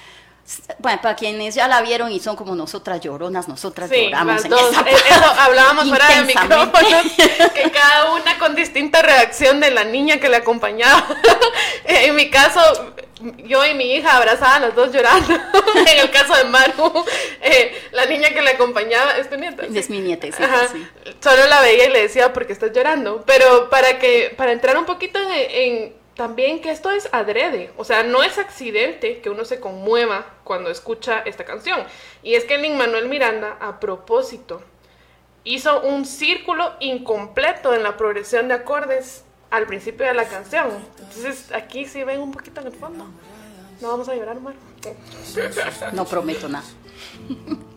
bueno, para quienes ya la vieron y son como nosotras lloronas, nosotras lloramos. En dos, eh, eso hablábamos fuera de micrófonos, que cada una con distinta reacción de la niña que le acompañaba. en mi caso, yo y mi hija abrazaban los dos llorando. en el caso de Maru, eh, la niña que le acompañaba, ¿es tu nieta? Es mi nieta, sí, Solo la veía y le decía, ¿por qué estás llorando? Pero para que, para entrar un poquito en también que esto es adrede, o sea, no es accidente que uno se conmueva cuando escucha esta canción. Y es que Lin Manuel Miranda, a propósito, hizo un círculo incompleto en la progresión de acordes al principio de la canción. Entonces, aquí sí ven un poquito en el fondo. No vamos a llorar, Mar. No prometo nada.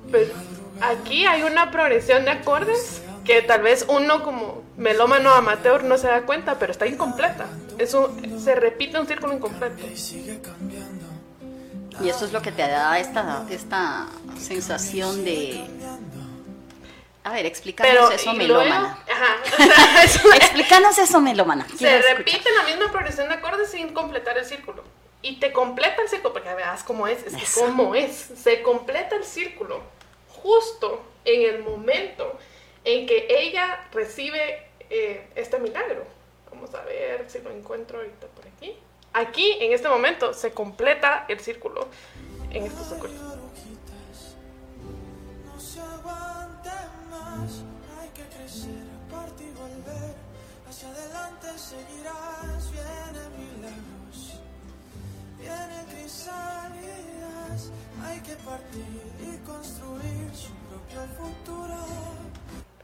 Pero aquí hay una progresión de acordes que tal vez uno como melómano amateur no se da cuenta, pero está incompleta. Eso se repite un círculo incompleto. Y eso es lo que te da esta, esta sensación de... A ver, explícanos eso, melómana. Ajá, explícanos eso, melómana. se repite la misma progresión de acordes sin completar el círculo. Y te completa el círculo, porque veas cómo es, es que cómo es. Se completa el círculo justo en el momento en que ella recibe eh, este milagro. Vamos a ver si lo encuentro ahorita por aquí. Aquí, en este momento, se completa el círculo en estos acordes.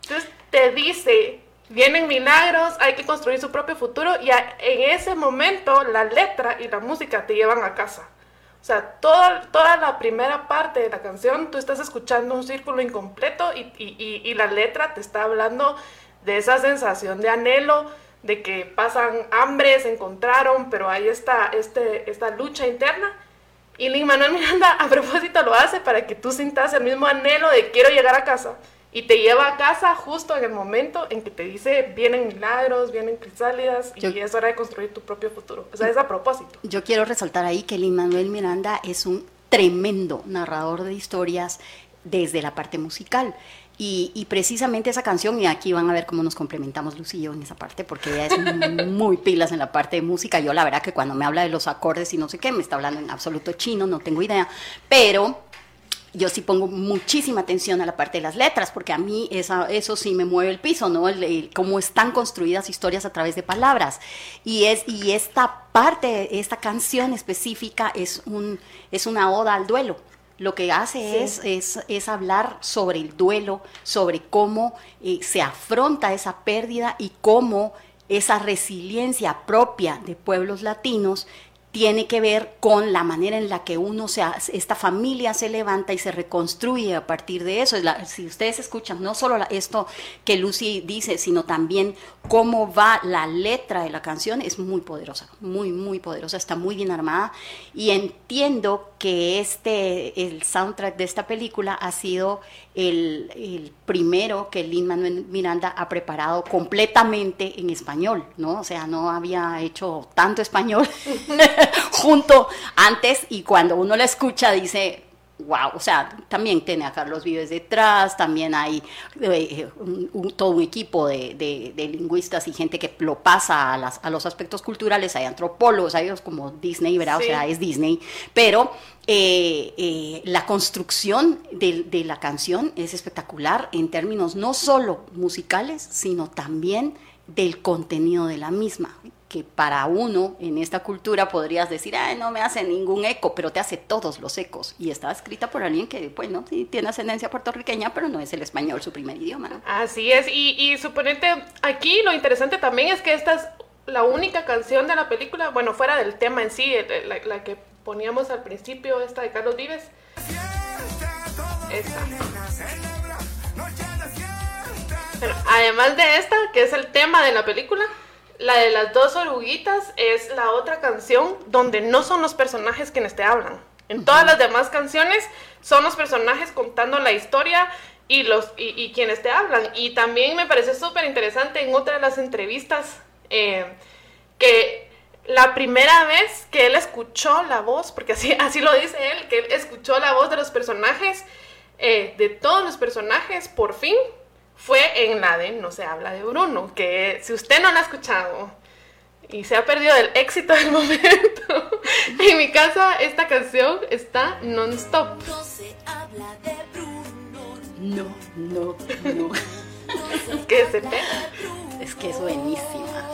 Entonces te dice, vienen milagros, hay que construir su propio futuro y en ese momento la letra y la música te llevan a casa. O sea, toda, toda la primera parte de la canción tú estás escuchando un círculo incompleto y, y, la letra te está hablando de esa sensación de anhelo, de que pasan hambre, se encontraron, pero hay esta, este, esta lucha interna. Y Lin Manuel Miranda a propósito lo hace para que tú sintas el mismo anhelo de quiero llegar a casa y te lleva a casa justo en el momento en que te dice vienen milagros, vienen crisálidas y es hora de construir tu propio futuro. O sea, es a propósito. Yo quiero resaltar ahí que Lin Manuel Miranda es un tremendo narrador de historias desde la parte musical. Y, precisamente esa canción, y aquí van a ver cómo nos complementamos Lucy y yo en esa parte, porque ella es muy pilas en la parte de música. Yo la verdad que cuando me habla de los acordes y no sé qué, me está hablando en absoluto chino, no tengo idea. Pero yo sí pongo muchísima atención a la parte de las letras, porque a mí esa, eso sí me mueve el piso, ¿no? cómo están construidas historias a través de palabras. Y, es, y esta parte, esta canción específica es, un, es una oda al duelo. Lo que hace es, es, es, hablar sobre el duelo, sobre cómo eh, se afronta esa pérdida y cómo esa resiliencia propia de pueblos latinos tiene que ver con la manera en la que uno se, esta familia se levanta y se reconstruye a partir de eso. si ustedes escuchan no solo esto que Lucy dice, sino también cómo va la letra de la canción, es muy poderosa, muy, muy poderosa, está muy bien armada. Y entiendo que este, el soundtrack de esta película ha sido el, primero que Lin Manuel Miranda ha preparado completamente en español, ¿no? O sea, no había hecho tanto español junto antes y cuando uno la escucha dice, wow, o sea, también tiene a Carlos Vives detrás, también hay eh, todo un equipo de, lingüistas y gente que lo pasa a, las, a, los aspectos culturales, hay antropólogos, hay como Disney, ¿verdad? O sea, es Disney, pero eh, eh, la construcción de, de la canción es espectacular en términos no solo musicales, sino también del contenido de la misma que para uno en esta cultura podrías decir, no me hace ningún eco, pero te hace todos los ecos. Y está escrita por alguien que, bueno, tiene ascendencia puertorriqueña, pero no es el español su primer idioma. Así es, y, y suponete, aquí lo interesante también es que esta es la única canción de la película, bueno, fuera del tema en sí, la, la que poníamos al principio, esta de Carlos Vives. Además de esta, que es el tema de la película, la de las dos oruguitas es la otra canción donde no son los personajes quienes te hablan. En todas las demás canciones son los personajes contando la historia y, los, y, quienes te hablan. Y también me parece súper interesante en otra de las entrevistas eh, que la primera vez que él escuchó la voz, porque así, así lo dice él, que él escuchó la voz de los personajes, eh, de todos los personajes, por fin, fue en la de No se habla de Bruno, que si usted no la ha escuchado y se ha perdido el éxito del momento, en mi casa esta canción está non-stop. No se habla de Bruno. No, no, no. es que se pega. Es que es buenísima.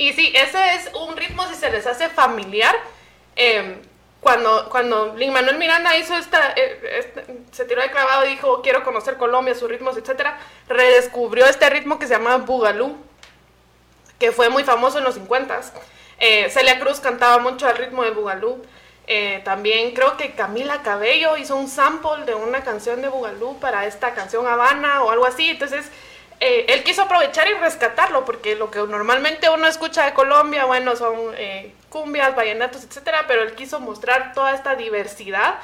Y sí, ese es un ritmo, si se les hace familiar, em, cuando, cuando Lin Manuel Miranda hizo esta, eh, este, se tiró de clavado y dijo, quiero conocer Colombia, sus ritmos, etcétera, redescubrió este ritmo que se llama Bugalú, que fue muy famoso en los 50 eh, Celia Cruz cantaba mucho al ritmo de Bugalú. Eh, también creo que Camila Cabello hizo un sample de una canción de Bugalú para esta canción Habana o algo así. Entonces, eh, él quiso aprovechar y rescatarlo, porque lo que normalmente uno escucha de Colombia, bueno, son eh, cumbias, vallenatos, etcétera, pero él quiso mostrar toda esta diversidad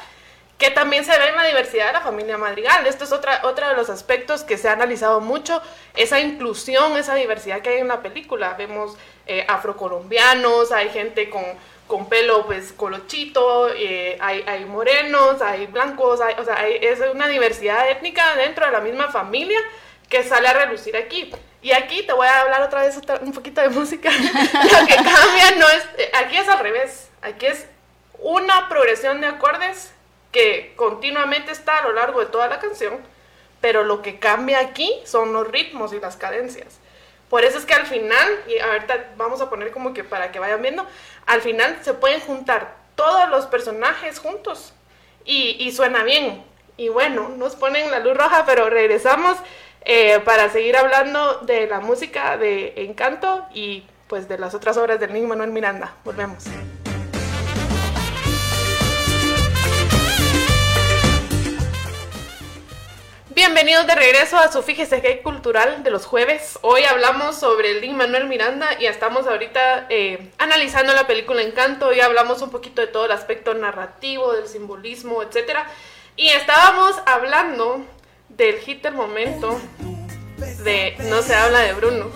que también se ve en la diversidad de la familia Madrigal. Esto es otra, otro de los aspectos que se ha analizado mucho, esa inclusión, esa diversidad que hay en la película. Vemos eh, afrocolombianos, hay gente con, con pelo pues colochito, hay, hay, morenos, hay blancos, o sea, es una diversidad étnica dentro de la misma familia que sale a relucir aquí. Y aquí te voy a hablar otra vez un poquito de música. Lo que cambia no es, eh, aquí es al revés, aquí es una progresión de acordes que continuamente está a lo largo de toda la canción, pero lo que cambia aquí son los ritmos y las cadencias. Por eso es que al final, y ahorita vamos a poner como que para que vayan viendo, al final se pueden juntar todos los personajes juntos y, y suena bien. Y bueno, nos ponen la luz roja, pero regresamos eh, para seguir hablando de la música de Encanto y pues de las otras obras del mismo Manuel Miranda. Volvemos. Bienvenidos de regreso a su Fíjese que cultural de los jueves. Hoy hablamos sobre el Lin Manuel Miranda y estamos ahorita eh, analizando la película Encanto y hablamos un poquito de todo el aspecto narrativo, del simbolismo, etc. Y estábamos hablando del hit del momento de No se habla de Bruno.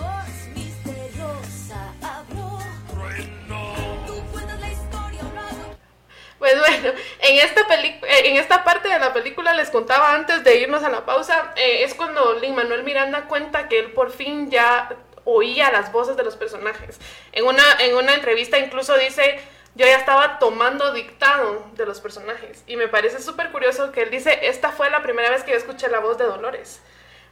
Pues bueno, en esta, eh, en esta parte de la película les contaba antes de irnos a la pausa, eh, es cuando Lin Manuel Miranda cuenta que él por fin ya oía las voces de los personajes. En una, en una entrevista incluso dice, yo ya estaba tomando dictado de los personajes. Y me parece súper curioso que él dice, esta fue la primera vez que yo escuché la voz de Dolores.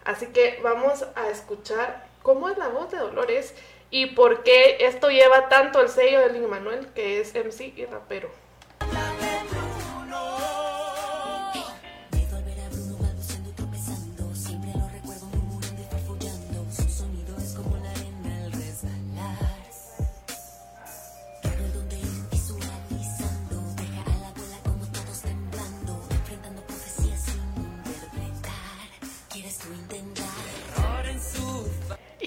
Así que vamos a escuchar cómo es la voz de Dolores y por qué esto lleva tanto el sello de Lin Manuel, que es MC y rapero.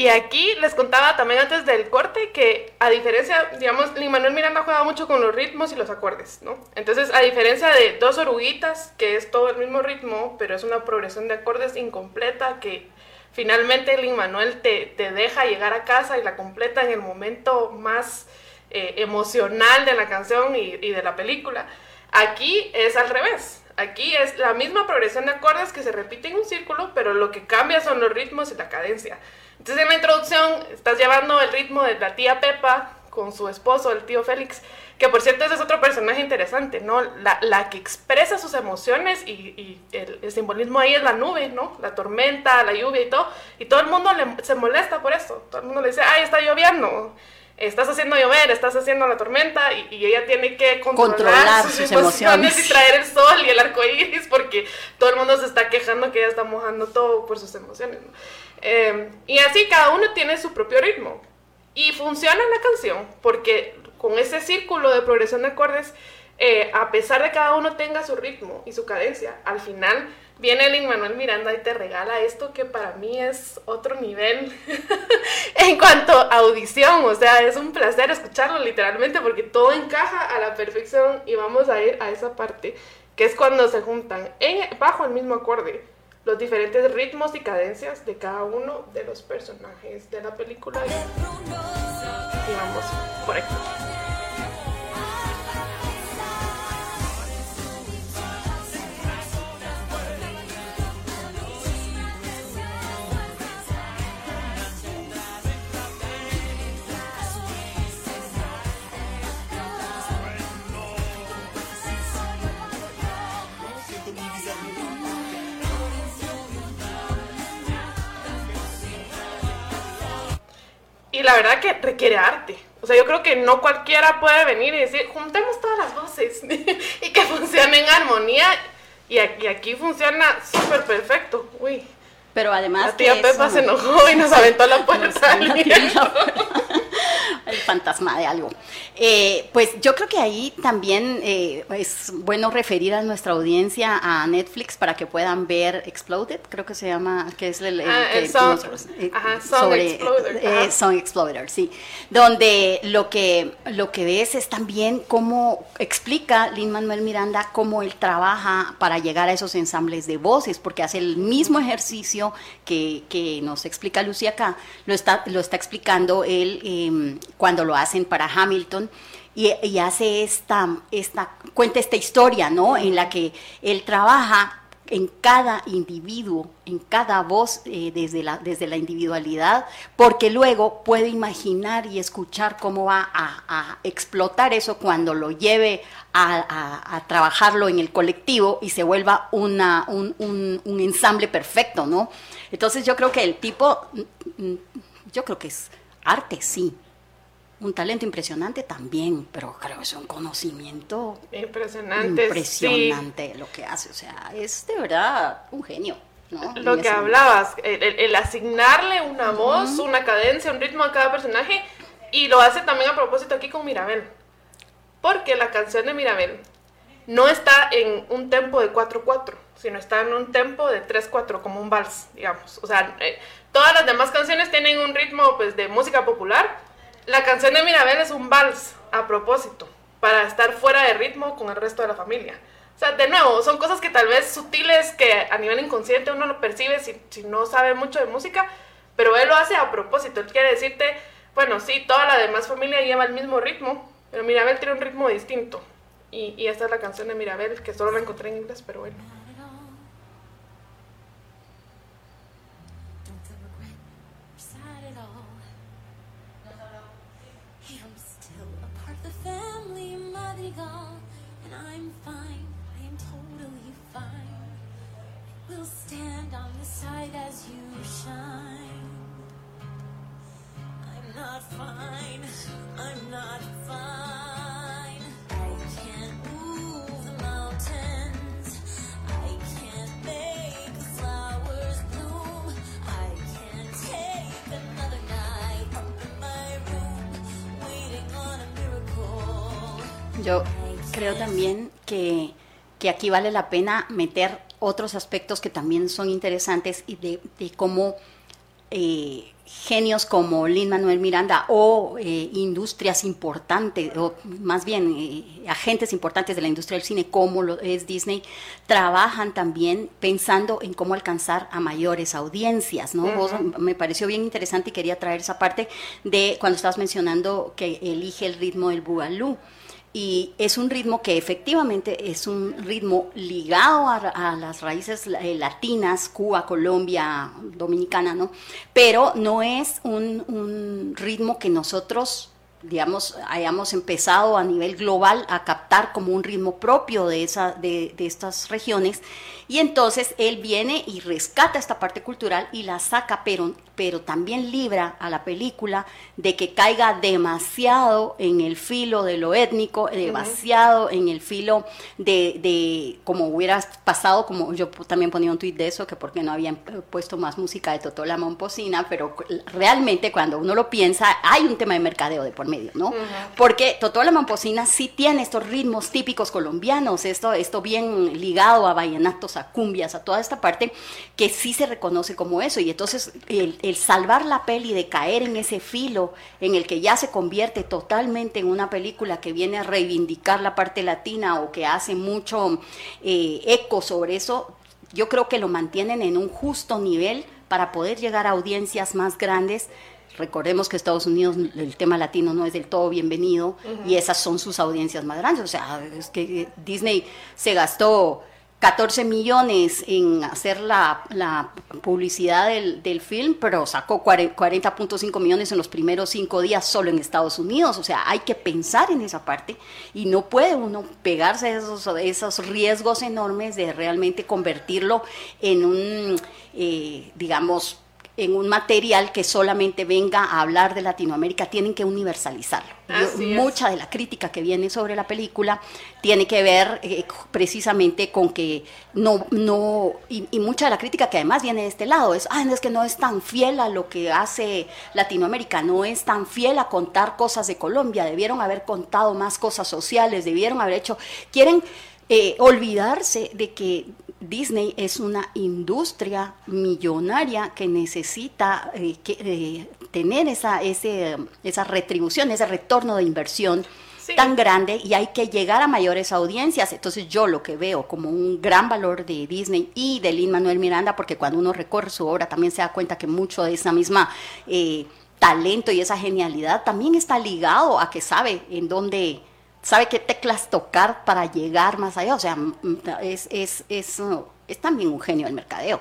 Y aquí les contaba también antes del corte que a diferencia, digamos, Lin Manuel Miranda juega mucho con los ritmos y los acordes, ¿no? Entonces, a diferencia de Dos Oruguitas, que es todo el mismo ritmo, pero es una progresión de acordes incompleta que finalmente Lin Manuel te, te deja llegar a casa y la completa en el momento más eh, emocional de la canción y, y de la película. Aquí es al revés. Aquí es la misma progresión de acordes que se repite en un círculo, pero lo que cambia son los ritmos y la cadencia. Entonces en la introducción estás llevando el ritmo de la tía Pepa con su esposo, el tío Félix, que por cierto ese es otro personaje interesante, ¿no? La, la que expresa sus emociones y, el, simbolismo ahí es la nube, ¿no? La tormenta, la lluvia y todo. Y todo el mundo se molesta por eso. Todo el mundo le dice, ay, está lloviendo. Estás haciendo llover, estás haciendo la tormenta y, ella tiene que controlar, sus, emociones. y traer el sol y el arco iris porque todo el mundo se está quejando que ella está mojando todo por sus emociones. ¿no? Em, y así cada uno tiene su propio ritmo. Y funciona la canción porque con ese círculo de progresión de acordes, eh, a pesar de cada uno tenga su ritmo y su cadencia, al final viene el Manuel Miranda y te regala esto que para mí es otro nivel en cuanto a audición, o sea, es un placer escucharlo literalmente porque todo encaja a la perfección y vamos a ir a esa parte que es cuando se juntan en, bajo el mismo acorde los diferentes ritmos y cadencias de cada uno de los personajes de la película. Y vamos por aquí. Y la verdad que requiere arte. O sea, yo creo que no cualquiera puede venir y decir, juntemos todas las voces y que funcionen en armonía. Y aquí, aquí funciona súper perfecto. Uy. Pero además. La tía Pepa se enojó y nos aventó la puerta. el fantasma de algo. Eh, pues yo creo que ahí también eh, es bueno referir a nuestra audiencia a Netflix para que puedan ver Exploded, creo que se llama, que es el, ah, song, eh, sobre Exploder, Song Exploder, sí, donde lo que lo que ves es también cómo explica Lin Manuel Miranda cómo él trabaja para llegar a esos ensambles de voces, porque hace el mismo ejercicio que, nos explica Lucía acá, lo está lo está explicando él em, cuando lo hacen para Hamilton. Y, hace esta, esta, cuenta esta historia, ¿no? En la que él trabaja en cada individuo, en cada voz eh, desde, la, desde la individualidad, porque luego puede imaginar y escuchar cómo va a, explotar eso cuando lo lleve a, trabajarlo en el colectivo y se vuelva una, un, un, un ensamble perfecto, ¿no? Entonces yo creo que el tipo, mm, mm, yo creo que es arte, sí, un talento impresionante también, pero creo que es un conocimiento impresionante, impresionante lo que hace, o sea, es de verdad un genio. ¿no? Lo que hablabas, el, asignarle una voz, una cadencia, un ritmo a cada personaje, y lo hace también a propósito aquí con Mirabel, porque la canción de Mirabel no está en un tempo de 4-4, sino está en un tempo de 3-4, como un vals, digamos. O sea, eh, todas las demás canciones tienen un ritmo pues, de música popular, la canción de Mirabel es un vals a propósito, para estar fuera de ritmo con el resto de la familia. O sea, de nuevo, son cosas que tal vez sutiles que a nivel inconsciente uno lo percibe si, no sabe mucho de música, pero él lo hace a propósito. Él quiere decirte, bueno, sí, toda la demás familia lleva el mismo ritmo, pero Mirabel tiene un ritmo distinto. Y, y esta es la canción de Mirabel, que solo la encontré en inglés, pero bueno. Yo creo también que, que, aquí vale la pena meter otros aspectos que también son interesantes y de, de cómo eh, genios como Lin Manuel Miranda o eh, industrias importantes, o más bien eh, agentes importantes de la industria del cine como lo es Disney, trabajan también pensando en cómo alcanzar a mayores audiencias, ¿no? me pareció bien interesante y quería traer esa parte de cuando estabas mencionando que elige el ritmo del Bugalú y es un ritmo que efectivamente es un ritmo ligado a, las raíces eh, latinas, Cuba, Colombia, Dominicana, ¿no? Pero no es un, un ritmo que nosotros digamos, hayamos empezado a nivel global a captar como un ritmo propio de, esa, de, de, estas regiones. Y entonces él viene y rescata esta parte cultural y la saca, pero, pero también libra a la película de que caiga demasiado en el filo de lo étnico, demasiado en el filo de, de, como hubiera pasado, como yo también ponía un tuit de eso, que porque no habían puesto más música de Totola Momposina, pero realmente cuando uno lo piensa, hay un tema de mercadeo de por medio, ¿no? Porque Totó la Mamposina sí tiene estos ritmos típicos colombianos, esto, esto bien ligado a vallenatos, a cumbias, a toda esta parte, que sí se reconoce como eso. Y entonces el, el salvar la peli de caer en ese filo en el que ya se convierte totalmente en una película que viene a reivindicar la parte latina o que hace mucho eh, eco sobre eso, yo creo que lo mantienen en un justo nivel para poder llegar a audiencias más grandes. Recordemos que Estados Unidos el tema latino no es del todo bienvenido y esas son sus audiencias más grandes. O sea, es que Disney se gastó 14 millones en hacer la, publicidad del, film, pero sacó 40.5 millones en los primeros cinco días solo en Estados Unidos. O sea, hay que pensar en esa parte y no puede uno pegarse a esos, esos riesgos enormes de realmente convertirlo en un, eh, digamos, en un material que solamente venga a hablar de Latinoamérica, tienen que universalizarlo. mucha de la crítica que viene sobre la película tiene que ver eh, precisamente con que no, no, y, mucha de la crítica que además viene de este lado es, ah, es que no es tan fiel a lo que hace Latinoamérica, no es tan fiel a contar cosas de Colombia, debieron haber contado más cosas sociales, debieron haber hecho, quieren eh, olvidarse de que Disney es una industria millonaria que necesita eh, eh, tener esa, esa retribución, ese retorno de inversión tan grande y hay que llegar a mayores audiencias. Entonces yo lo que veo como un gran valor de Disney y de Lin Manuel Miranda, porque cuando uno recorre su obra también se da cuenta que mucho de esa misma... Eh, talento y esa genialidad también está ligado a que sabe en dónde sabe qué teclas tocar para llegar más allá. O sea, es, es, es, es también un genio del mercadeo.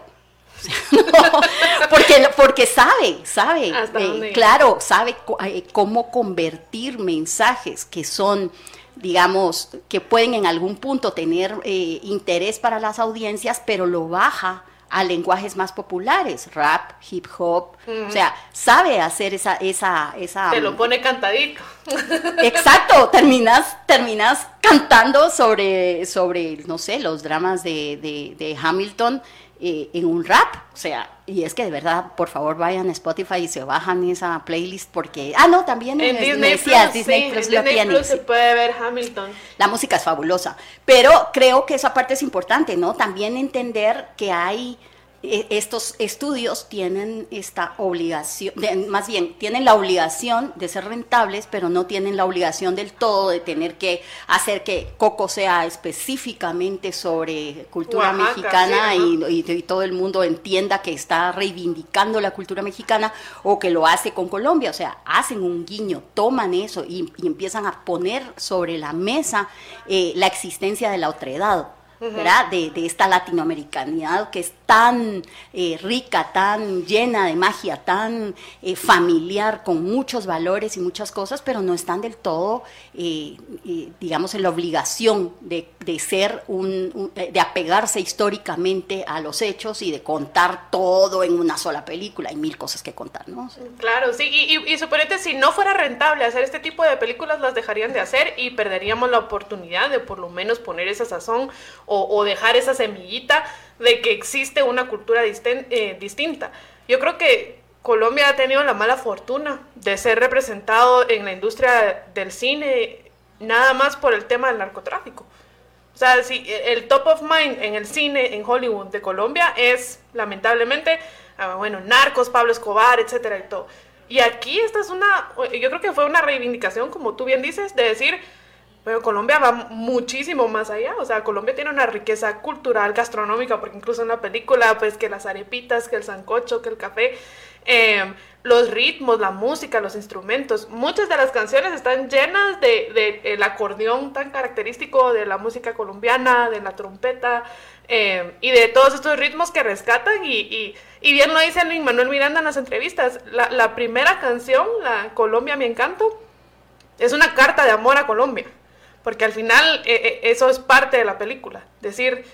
porque, porque sabe, sabe, eh, claro, sabe eh, cómo convertir mensajes que son, digamos, que pueden en algún punto tener eh, interés para las audiencias, pero lo baja a lenguajes más populares, rap, hip hop, o sea, sabe hacer esa, esa, esa. Te lo pone cantadito. Exacto, terminas, terminas cantando sobre, sobre, no sé, los dramas de, de Hamilton eh, en un rap, o sea, y es que de verdad, por favor vayan a Spotify y se bajan esa playlist porque, ah, no, también en, Disney, Plus, Disney Plus lo Disney Plus se puede ver Hamilton. La música es fabulosa, pero creo que esa parte es importante, ¿no? También entender que hay estos estudios tienen esta obligación, más bien, tienen la obligación de ser rentables, pero no tienen la obligación del todo de tener que hacer que Coco sea específicamente sobre cultura mexicana y, todo el mundo entienda que está reivindicando la cultura mexicana o que lo hace con Colombia. O sea, hacen un guiño, toman eso y, empiezan a poner sobre la mesa eh, la existencia de la otredad. ¿Verdad? De, de, esta latinoamericanidad que es tan eh, rica, tan llena de magia, tan eh, familiar, con muchos valores y muchas cosas, pero no están del todo, eh, digamos, en la obligación de, ser un, de apegarse históricamente a los hechos y de contar todo en una sola película. Hay mil cosas que contar, ¿no? Claro, sí, y, y, suponete si no fuera rentable hacer este tipo de películas, las dejarían de hacer y perderíamos la oportunidad de por lo menos poner esa sazón o, o dejar esa semillita de que existe una cultura eh, distinta. Yo creo que Colombia ha tenido la mala fortuna de ser representado en la industria del cine nada más por el tema del narcotráfico. O sea, si el top of mind en el cine en Hollywood de Colombia es lamentablemente, ah, bueno, narcos, Pablo Escobar, etcétera y todo. Y aquí esta es una, yo creo que fue una reivindicación, como tú bien dices, de decir, pero Colombia va muchísimo más allá, o sea, Colombia tiene una riqueza cultural, gastronómica, porque incluso en la película, pues que las arepitas, que el sancocho, que el café, em, los ritmos, la música, los instrumentos, muchas de las canciones están llenas de, el acordeón tan característico de la música colombiana, de la trompeta, em, y de todos estos ritmos que rescatan, y, y, bien lo dice Luis Manuel Miranda en las entrevistas, la, la primera canción, la Colombia mi encanto, es una carta de amor a Colombia. Porque al final eh, eh, eso es parte de la película. Decir,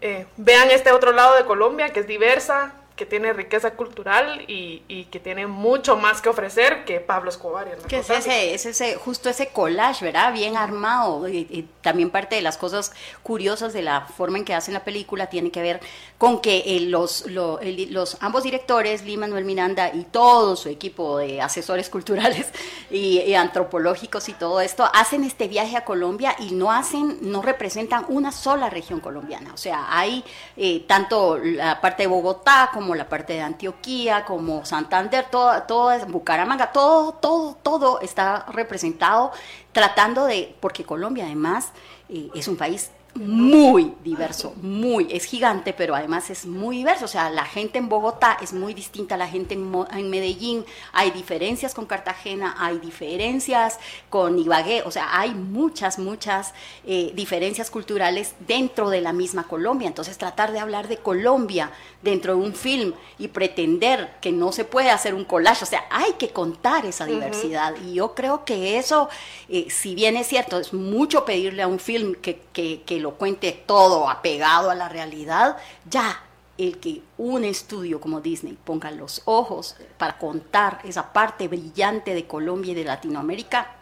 eh, vean este otro lado de Colombia que es diversa, que tiene riqueza cultural y, y, que tiene mucho más que ofrecer que Pablo Escobar. que es ese, es ese, justo ese collage, ¿verdad? Bien armado. Y, también parte de las cosas curiosas de la forma en que hacen la película tiene que ver con que eh, los, los ambos directores, Lee Manuel Miranda y todo su equipo de asesores culturales y, antropológicos y todo esto, hacen este viaje a Colombia y no hacen, no representan una sola región colombiana. O sea, hay eh, tanto la parte de Bogotá como como la parte de Antioquía, como Santander, todo, todo Bucaramanga, todo, todo, todo está representado tratando de, porque Colombia además eh, es un país muy diverso, muy, es gigante, pero además es muy diverso. O sea, la gente en Bogotá es muy distinta a la gente en, Medellín. Hay diferencias con Cartagena, hay diferencias con Ibagué. O sea, hay muchas, muchas eh, diferencias culturales dentro de la misma Colombia. Entonces, tratar de hablar de Colombia dentro de un film y pretender que no se puede hacer un collage, o sea, hay que contar esa diversidad. Y yo creo que eso, eh, si bien es cierto, es mucho pedirle a un film que, que, que lo cuente todo apegado a la realidad, ya el que un estudio como Disney ponga los ojos para contar esa parte brillante de Colombia y de Latinoamérica,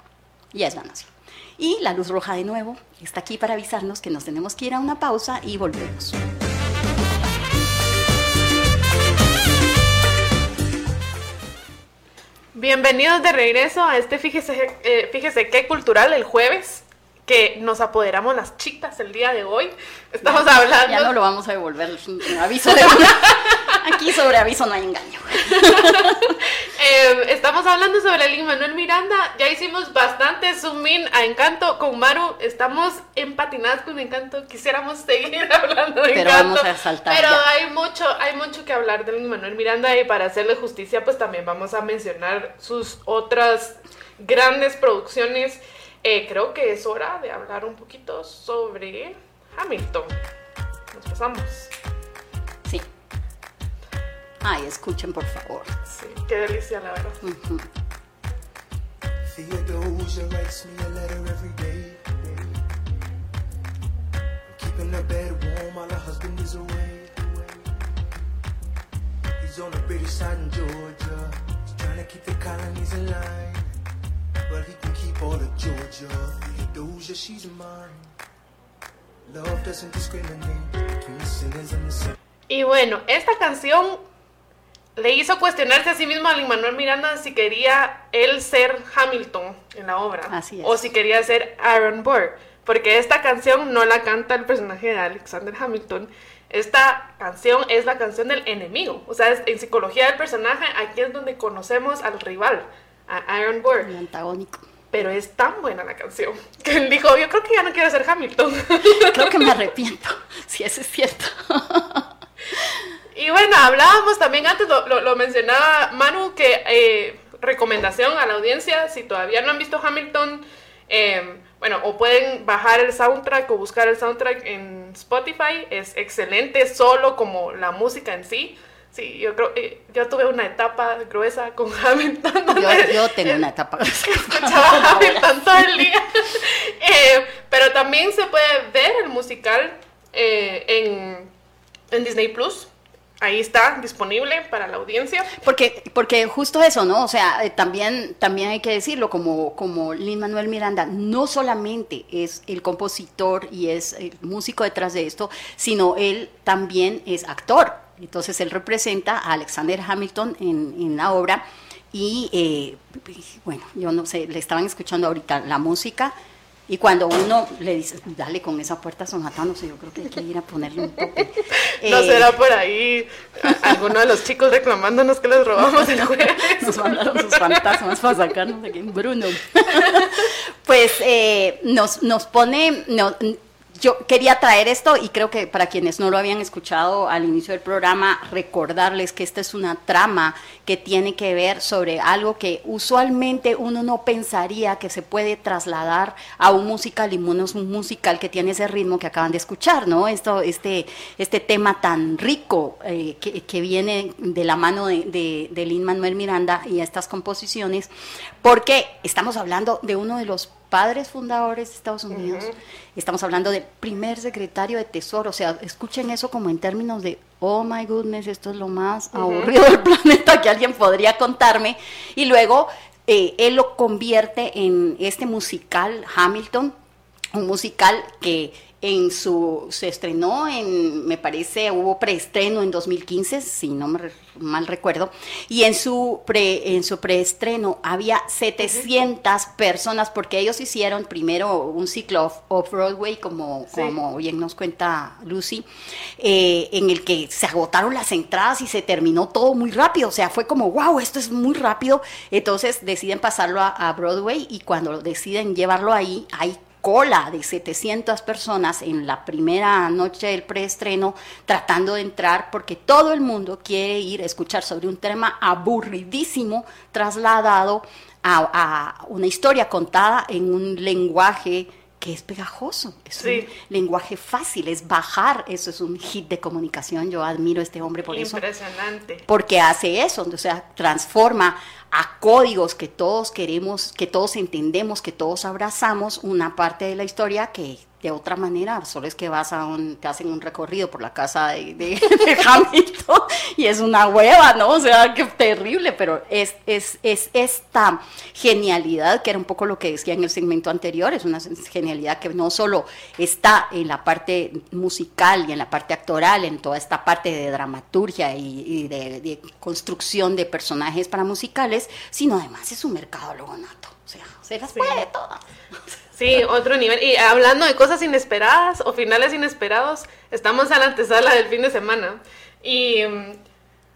ya es ganancia. Y la luz roja de nuevo está aquí para avisarnos que nos tenemos que ir a una pausa y volvemos. Bienvenidos de regreso a este Fíjese, eh, fíjese qué cultural el jueves que nos apoderamos las chicas el día de hoy. Estamos hablando. Ya no lo vamos a devolver, aviso de Aquí sobre aviso no hay engaño. Eh, estamos hablando sobre el Manuel Miranda. Ya hicimos bastante zoom in a Encanto con Maru. Estamos empatinadas con Encanto. Quisiéramos seguir hablando de Pero Encanto. Vamos a saltar pero hay mucho, hay mucho que hablar del Manuel Miranda y para hacerle justicia, pues también vamos a mencionar sus otras grandes producciones. Eh, creo que es hora de hablar un poquito sobre Hamilton. Nos pasamos. Sí. Ay, escuchen por favor. Sí, qué delicia la verdad. Uh -huh. Theodosia writes me a letter every day. Keeping the bed warm while her husband is away. He's on the British side in Georgia. He's trying to keep the colonies alive. But he can keep all of Georgia. Theodosia, she's mine. Love doesn't discriminate between sinners and the sin. Y bueno, esta canción le hizo cuestionarse a sí mismo a Lin Manuel Miranda si quería él ser Hamilton en la obra. Así es. O si quería ser Aaron Burr. Porque esta canción no la canta el personaje de Alexander Hamilton. Esta canción es la canción del enemigo. O sea, en psicología del personaje, aquí es donde conocemos al rival, a Iron. El antagónico. Pero es tan buena la canción que él dijo, yo creo que ya no quiero ser Hamilton. Creo que me arrepiento, si eso es cierto. Y bueno, hablábamos también antes, lo, mencionaba Manu, que eh, recomendación a la audiencia, si todavía no han visto Hamilton, eh, bueno, o pueden bajar el soundtrack o buscar el soundtrack en Spotify, es excelente solo como la música en sí. Sí, yo creo, eh, yo tuve una etapa gruesa con Hamilton. Yo, tengo una etapa gruesa. Escuchaba Hamilton todo el día. pero también se puede ver el musical en, en Disney Plus ahí está disponible para la audiencia. Porque, porque justo eso, ¿no? O sea, eh, también, también hay que decirlo, como, como Lin Manuel Miranda, no solamente es el compositor y es el músico detrás de esto, sino él también es actor. Entonces él representa a Alexander Hamilton en, en la obra. Y eh, bueno, yo no sé, le estaban escuchando ahorita la música y cuando uno le dice, dale con esa puerta sonatándose, yo creo que hay que ir a ponerle un toque. no eh, será por ahí alguno de los chicos reclamándonos que les robamos el jueves. Nos mandaron sus fantasmas para sacarnos de aquí, Bruno. pues eh, nos, nos pone, yo quería traer esto y creo que para quienes no lo habían escuchado al inicio del programa, recordarles que esta es una trama que tiene que ver sobre algo que usualmente uno no pensaría que se puede trasladar a un musical y menos un musical que tiene ese ritmo que acaban de escuchar, ¿no? Esto, este, este tema tan rico eh, que, viene de la mano de, de, de Lin Manuel Miranda y estas composiciones, porque estamos hablando de uno de los padres fundadores de Estados Unidos. Estamos hablando del primer secretario de Tesoro. O sea, escuchen eso como en términos de, oh my goodness, esto es lo más aburrido del planeta que alguien podría contarme. Y luego eh, él lo convierte en este musical Hamilton, un musical que en su se estrenó en me parece hubo preestreno en 2015 si no me mal recuerdo y en su pre en su preestreno había 700 personas porque ellos hicieron primero un ciclo off, Broadway como como bien nos cuenta Lucy eh, en el que se agotaron las entradas y se terminó todo muy rápido o sea fue como wow esto es muy rápido entonces deciden pasarlo a, a Broadway y cuando deciden llevarlo ahí hay cola de 700 personas en la primera noche del preestreno tratando de entrar porque todo el mundo quiere ir a escuchar sobre un tema aburridísimo trasladado a, una historia contada en un lenguaje que es pegajoso, es un lenguaje fácil, es bajar, eso es un hit de comunicación, yo admiro a este hombre por eso. Impresionante. Porque hace eso, o sea, transforma a códigos que todos queremos, que todos entendemos, que todos abrazamos, una parte de la historia que de otra manera, solo es que vas a un, te hacen un recorrido por la casa de, Hamilton y es una hueva, ¿no? O sea, qué terrible, pero es, es, es esta genialidad, que era un poco lo que decía en el segmento anterior, es una genialidad que no solo está en la parte musical y en la parte actoral, en toda esta parte de dramaturgia y, de, de, construcción de personajes para musicales, sino además es un mercado nato, o sea, se las puede todas. Sí, otro nivel. Y hablando de cosas inesperadas o finales inesperados, estamos a la antesala del fin de semana. Y mm,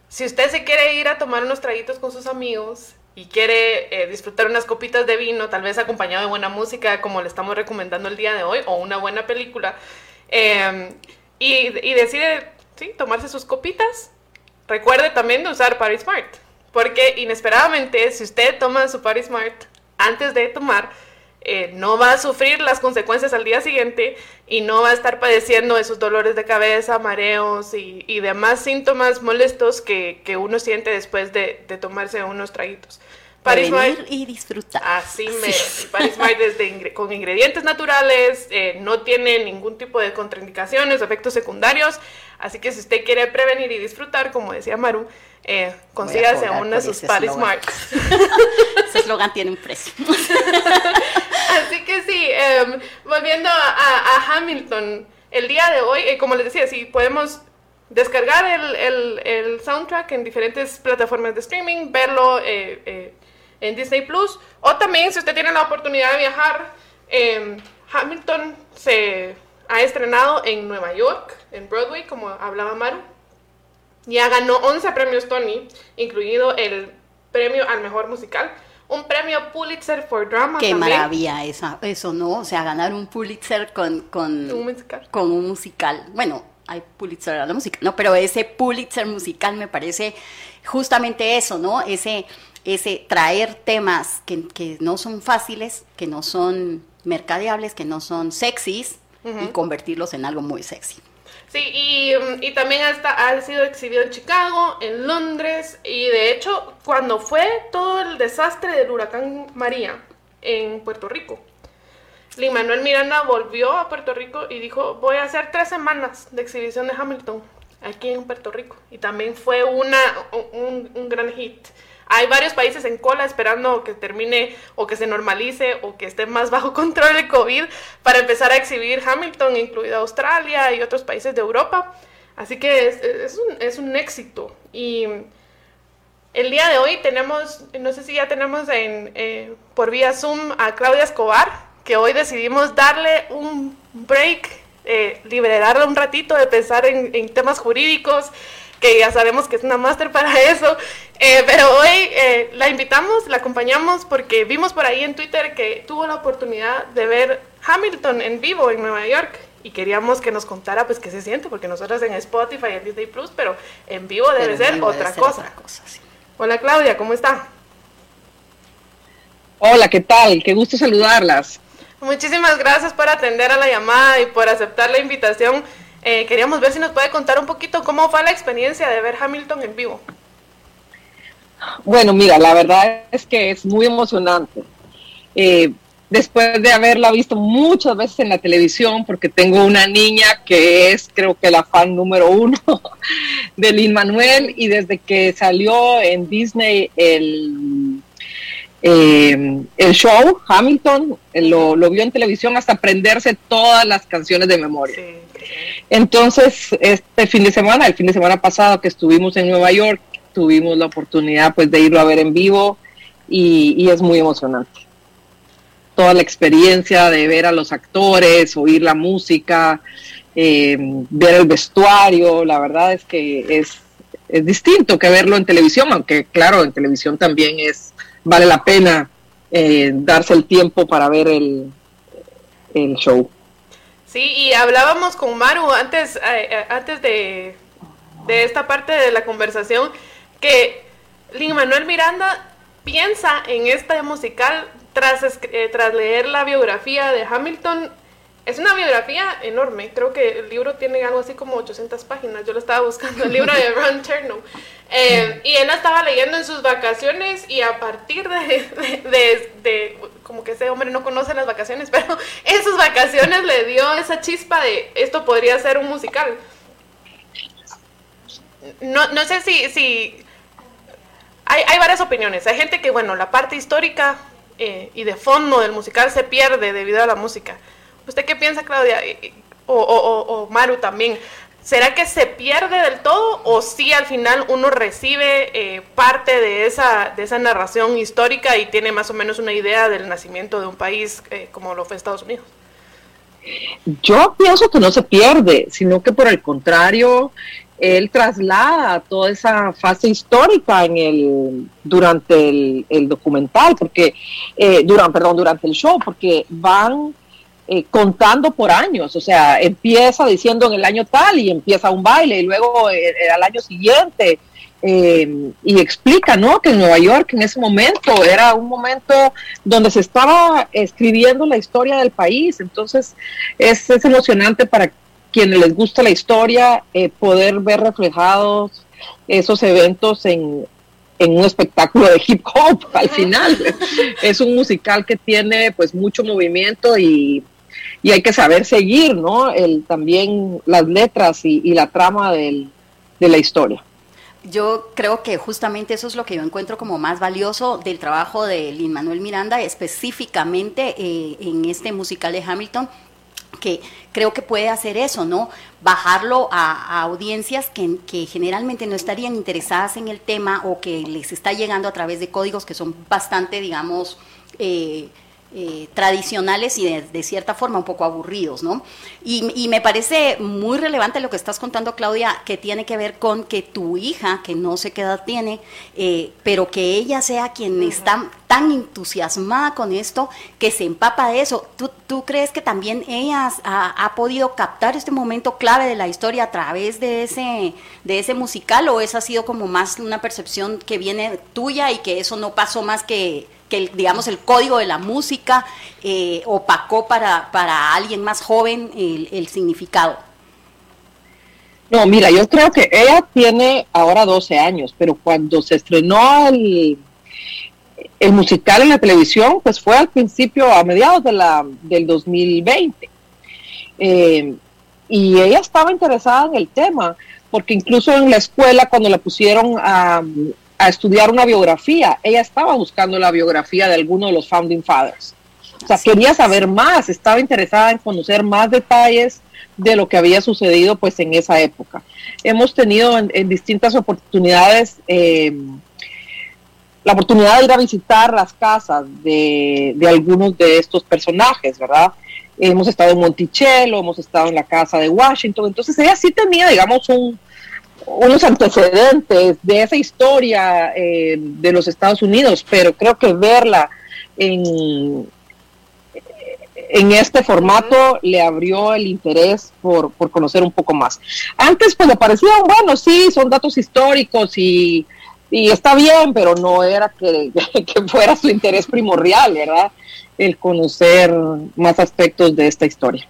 si usted se quiere ir a tomar unos traguitos con sus amigos y quiere eh, disfrutar unas copitas de vino, tal vez acompañado de buena música, como le estamos recomendando el día de hoy, o una buena película, y, y, decide ¿sí? tomarse sus copitas, recuerde también de usar Paris Smart. Porque inesperadamente, si usted toma su Paris Smart antes de tomar, eh, no va a sufrir las consecuencias al día siguiente y no va a estar padeciendo esos dolores de cabeza, mareos y, demás síntomas molestos que, uno siente después de, tomarse unos traguitos. Paris y disfrutar. Así me. Paris es con ingredientes naturales, eh, no tiene ningún tipo de contraindicaciones efectos secundarios. Así que si usted quiere prevenir y disfrutar, como decía Maru, eh, consígase una de sus Paris Smart. ese eslogan tiene un precio. Así que sí, em, volviendo a, Hamilton, el día de hoy, eh, como les decía, sí, podemos descargar el, soundtrack en diferentes plataformas de streaming, verlo eh, eh, en Disney Plus, o también si usted tiene la oportunidad de viajar, em, Hamilton se ha estrenado en Nueva York, en Broadway, como hablaba Maru. Ya ganó 11 premios Tony, incluido el premio al mejor musical un premio Pulitzer for Drama. Qué maravilla esa, eso, ¿no? O sea, ganar un Pulitzer con, con, un musical. con un musical. Bueno, hay Pulitzer a la música, ¿no? Pero ese Pulitzer musical me parece justamente eso, ¿no? Ese, ese traer temas que, que no son fáciles, que no son mercadeables, que no son sexys, y convertirlos en algo muy sexy. Sí, y, también ha sido exhibido en Chicago, en Londres, y de hecho, cuando fue todo el desastre del huracán María en Puerto Rico, Lin Manuel Miranda volvió a Puerto Rico y dijo: Voy a hacer tres semanas de exhibición de Hamilton aquí en Puerto Rico. Y también fue una, un gran hit. Hay varios países en cola esperando que termine o que se normalice o que esté más bajo control el COVID para empezar a exhibir Hamilton, incluido Australia y otros países de Europa. Así que es, un, es un, éxito. Y el día de hoy tenemos, no sé si ya tenemos en, eh, por vía Zoom a Claudia Escobar, que hoy decidimos darle un break, eh, liberarla un ratito de pensar en, en temas jurídicos que ya sabemos que es una máster para eso. Eh, pero hoy eh, la invitamos, la acompañamos porque vimos por ahí en Twitter que tuvo la oportunidad de ver Hamilton en vivo en Nueva York y queríamos que nos contara pues qué se siente, porque nosotros en Spotify y en Disney Plus, pero en vivo debe ser, otra, cosa. Hola Claudia, ¿cómo está? Hola, ¿qué tal? Qué gusto saludarlas. Muchísimas gracias por atender a la llamada y por aceptar la invitación. Eh, queríamos ver si nos puede contar un poquito cómo fue la experiencia de ver Hamilton en vivo. Bueno, mira, la verdad es que es muy emocionante. Eh, después de haberla visto muchas veces en la televisión, porque tengo una niña que es creo que la fan número uno de Lin Manuel y desde que salió en Disney el, eh, el show Hamilton, lo, lo, vio en televisión hasta aprenderse todas las canciones de memoria. Entonces, este fin de semana, el fin de semana pasado que estuvimos en Nueva York, tuvimos la oportunidad pues de irlo a ver en vivo y, es muy emocionante toda la experiencia de ver a los actores, oír la música, eh, ver el vestuario, la verdad es que es, es distinto que verlo en televisión, aunque claro, en televisión también es vale la pena eh, darse el tiempo para ver el, el show. Sí, y hablábamos con Maru antes, eh, antes de, de esta parte de la conversación que Lin Manuel Miranda piensa en este musical tras, eh, tras leer la biografía de Hamilton, es una biografía enorme. Creo que el libro tiene algo así como 800 páginas. Yo lo estaba buscando, el libro de Ron Chernow. Eh, y él la estaba leyendo en sus vacaciones y a partir de, de, como que ese hombre no conoce las vacaciones, pero en sus vacaciones le dio esa chispa de esto podría ser un musical. No, no sé si, si hay, hay varias opiniones. Hay gente que, bueno, la parte histórica eh, y de fondo del musical se pierde debido a la música. ¿Usted qué piensa, Claudia? O, o, Maru también. ¿Será que se pierde del todo o si al final uno recibe eh, parte de esa, de esa narración histórica y tiene más o menos una idea del nacimiento de un país eh, como lo fue Estados Unidos? Yo pienso que no se pierde, sino que por el contrario, él traslada toda esa fase histórica en el durante el, documental, porque eh, durante, perdón, durante el show, porque van eh, contando por años, o sea, empieza diciendo en el año tal y empieza un baile y luego eh, al año siguiente y explica, ¿no? Que en Nueva York en ese momento era un momento donde se estaba escribiendo la historia del país, entonces es, es emocionante para quienes les gusta la historia, eh, poder ver reflejados esos eventos en, un espectáculo de hip hop al final. es un musical que tiene pues mucho movimiento y, hay que saber seguir, ¿no? El, también las letras y, la trama de la historia. Yo creo que justamente eso es lo que yo encuentro como más valioso del trabajo de Lin Manuel Miranda, específicamente eh, en este musical de Hamilton, que creo que puede hacer eso, ¿no? Bajarlo a, audiencias que, que, generalmente no estarían interesadas en el tema o que les está llegando a través de códigos que son bastante, digamos, eh, eh, tradicionales y de, cierta forma un poco aburridos, ¿no? Y, me parece muy relevante lo que estás contando, Claudia, que tiene que ver con que tu hija, que no sé qué edad tiene, eh, pero que ella sea quien está tan entusiasmada con esto, que se empapa de eso. ¿Tú, tú crees que también ella ha, ha, podido captar este momento clave de la historia a través de ese, de ese musical o esa ha sido como más una percepción que viene tuya y que eso no pasó más que que el, digamos el código de la música eh, opacó para, para alguien más joven el, significado. No, mira, yo creo que ella tiene ahora 12 años, pero cuando se estrenó el, el musical en la televisión, pues fue al principio, a mediados de la, del 2020. Eh, y ella estaba interesada en el tema, porque incluso en la escuela, cuando la pusieron a, a estudiar una biografía. Ella estaba buscando la biografía de alguno de los Founding Fathers. O sea, quería saber más, estaba interesada en conocer más detalles de lo que había sucedido pues en esa época. Hemos tenido en, distintas oportunidades eh, la oportunidad de ir a visitar las casas de, de, algunos de estos personajes, ¿verdad? Hemos estado en Monticello, hemos estado en la casa de Washington, entonces ella sí tenía, digamos, un, unos antecedentes de esa historia eh, de los Estados Unidos, pero creo que verla en, en este formato le abrió el interés por, por conocer un poco más. Antes pues le parecían, bueno, sí, son datos históricos y, y está bien, pero no era que, que fuera su interés primordial, ¿verdad? El conocer más aspectos de esta historia.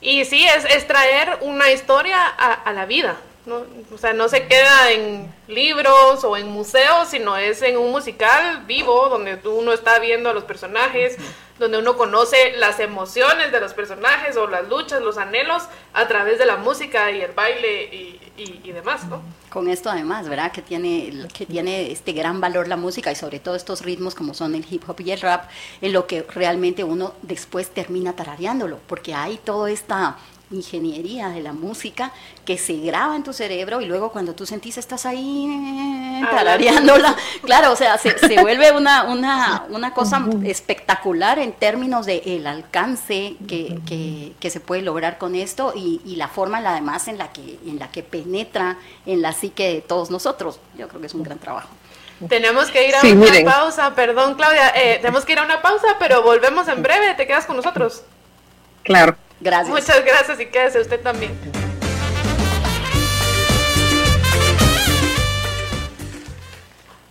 Y sí, es, es traer una historia a, a la vida ¿no? O sea, no se queda en libros o en museos, sino es en un musical vivo, donde uno está viendo a los personajes, donde uno conoce las emociones de los personajes o las luchas, los anhelos a través de la música y el baile y, y, demás, ¿no? Con esto además, ¿verdad? Que tiene, que tiene este gran valor la música y sobre todo estos ritmos como son el hip hop y el rap, en lo que realmente uno después termina tarareándolo, porque hay toda esta ingeniería de la música que se graba en tu cerebro y luego cuando tú sentís estás ahí eh, tarareándola. Claro, o sea, se, vuelve una, una, una, cosa espectacular en términos de el alcance que, que, se puede lograr con esto y, y, la forma además en la, que, en la que penetra en la psique de todos nosotros. Yo creo que es un gran trabajo. Tenemos que ir a una pausa, perdón Claudia, eh, tenemos que ir a una pausa, pero volvemos en breve, ¿te quedas con nosotros? Claro. Gracias. Muchas gracias y quédese usted también.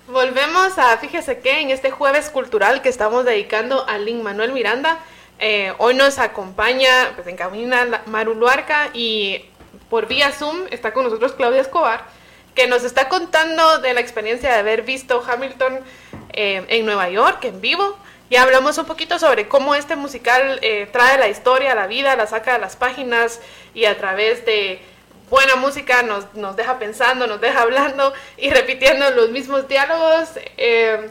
Volvemos a, fíjese que en este jueves cultural que estamos dedicando a Lin Manuel Miranda, eh, hoy nos acompaña pues, en cabina Maru Luarca y por vía Zoom está con nosotros Claudia Escobar, que nos está contando de la experiencia de haber visto Hamilton eh, en Nueva York en vivo y hablamos un poquito sobre cómo este musical eh, trae la historia, la vida, la saca de las páginas y a través de buena música nos, nos deja pensando, nos deja hablando y repitiendo los mismos diálogos. Eh,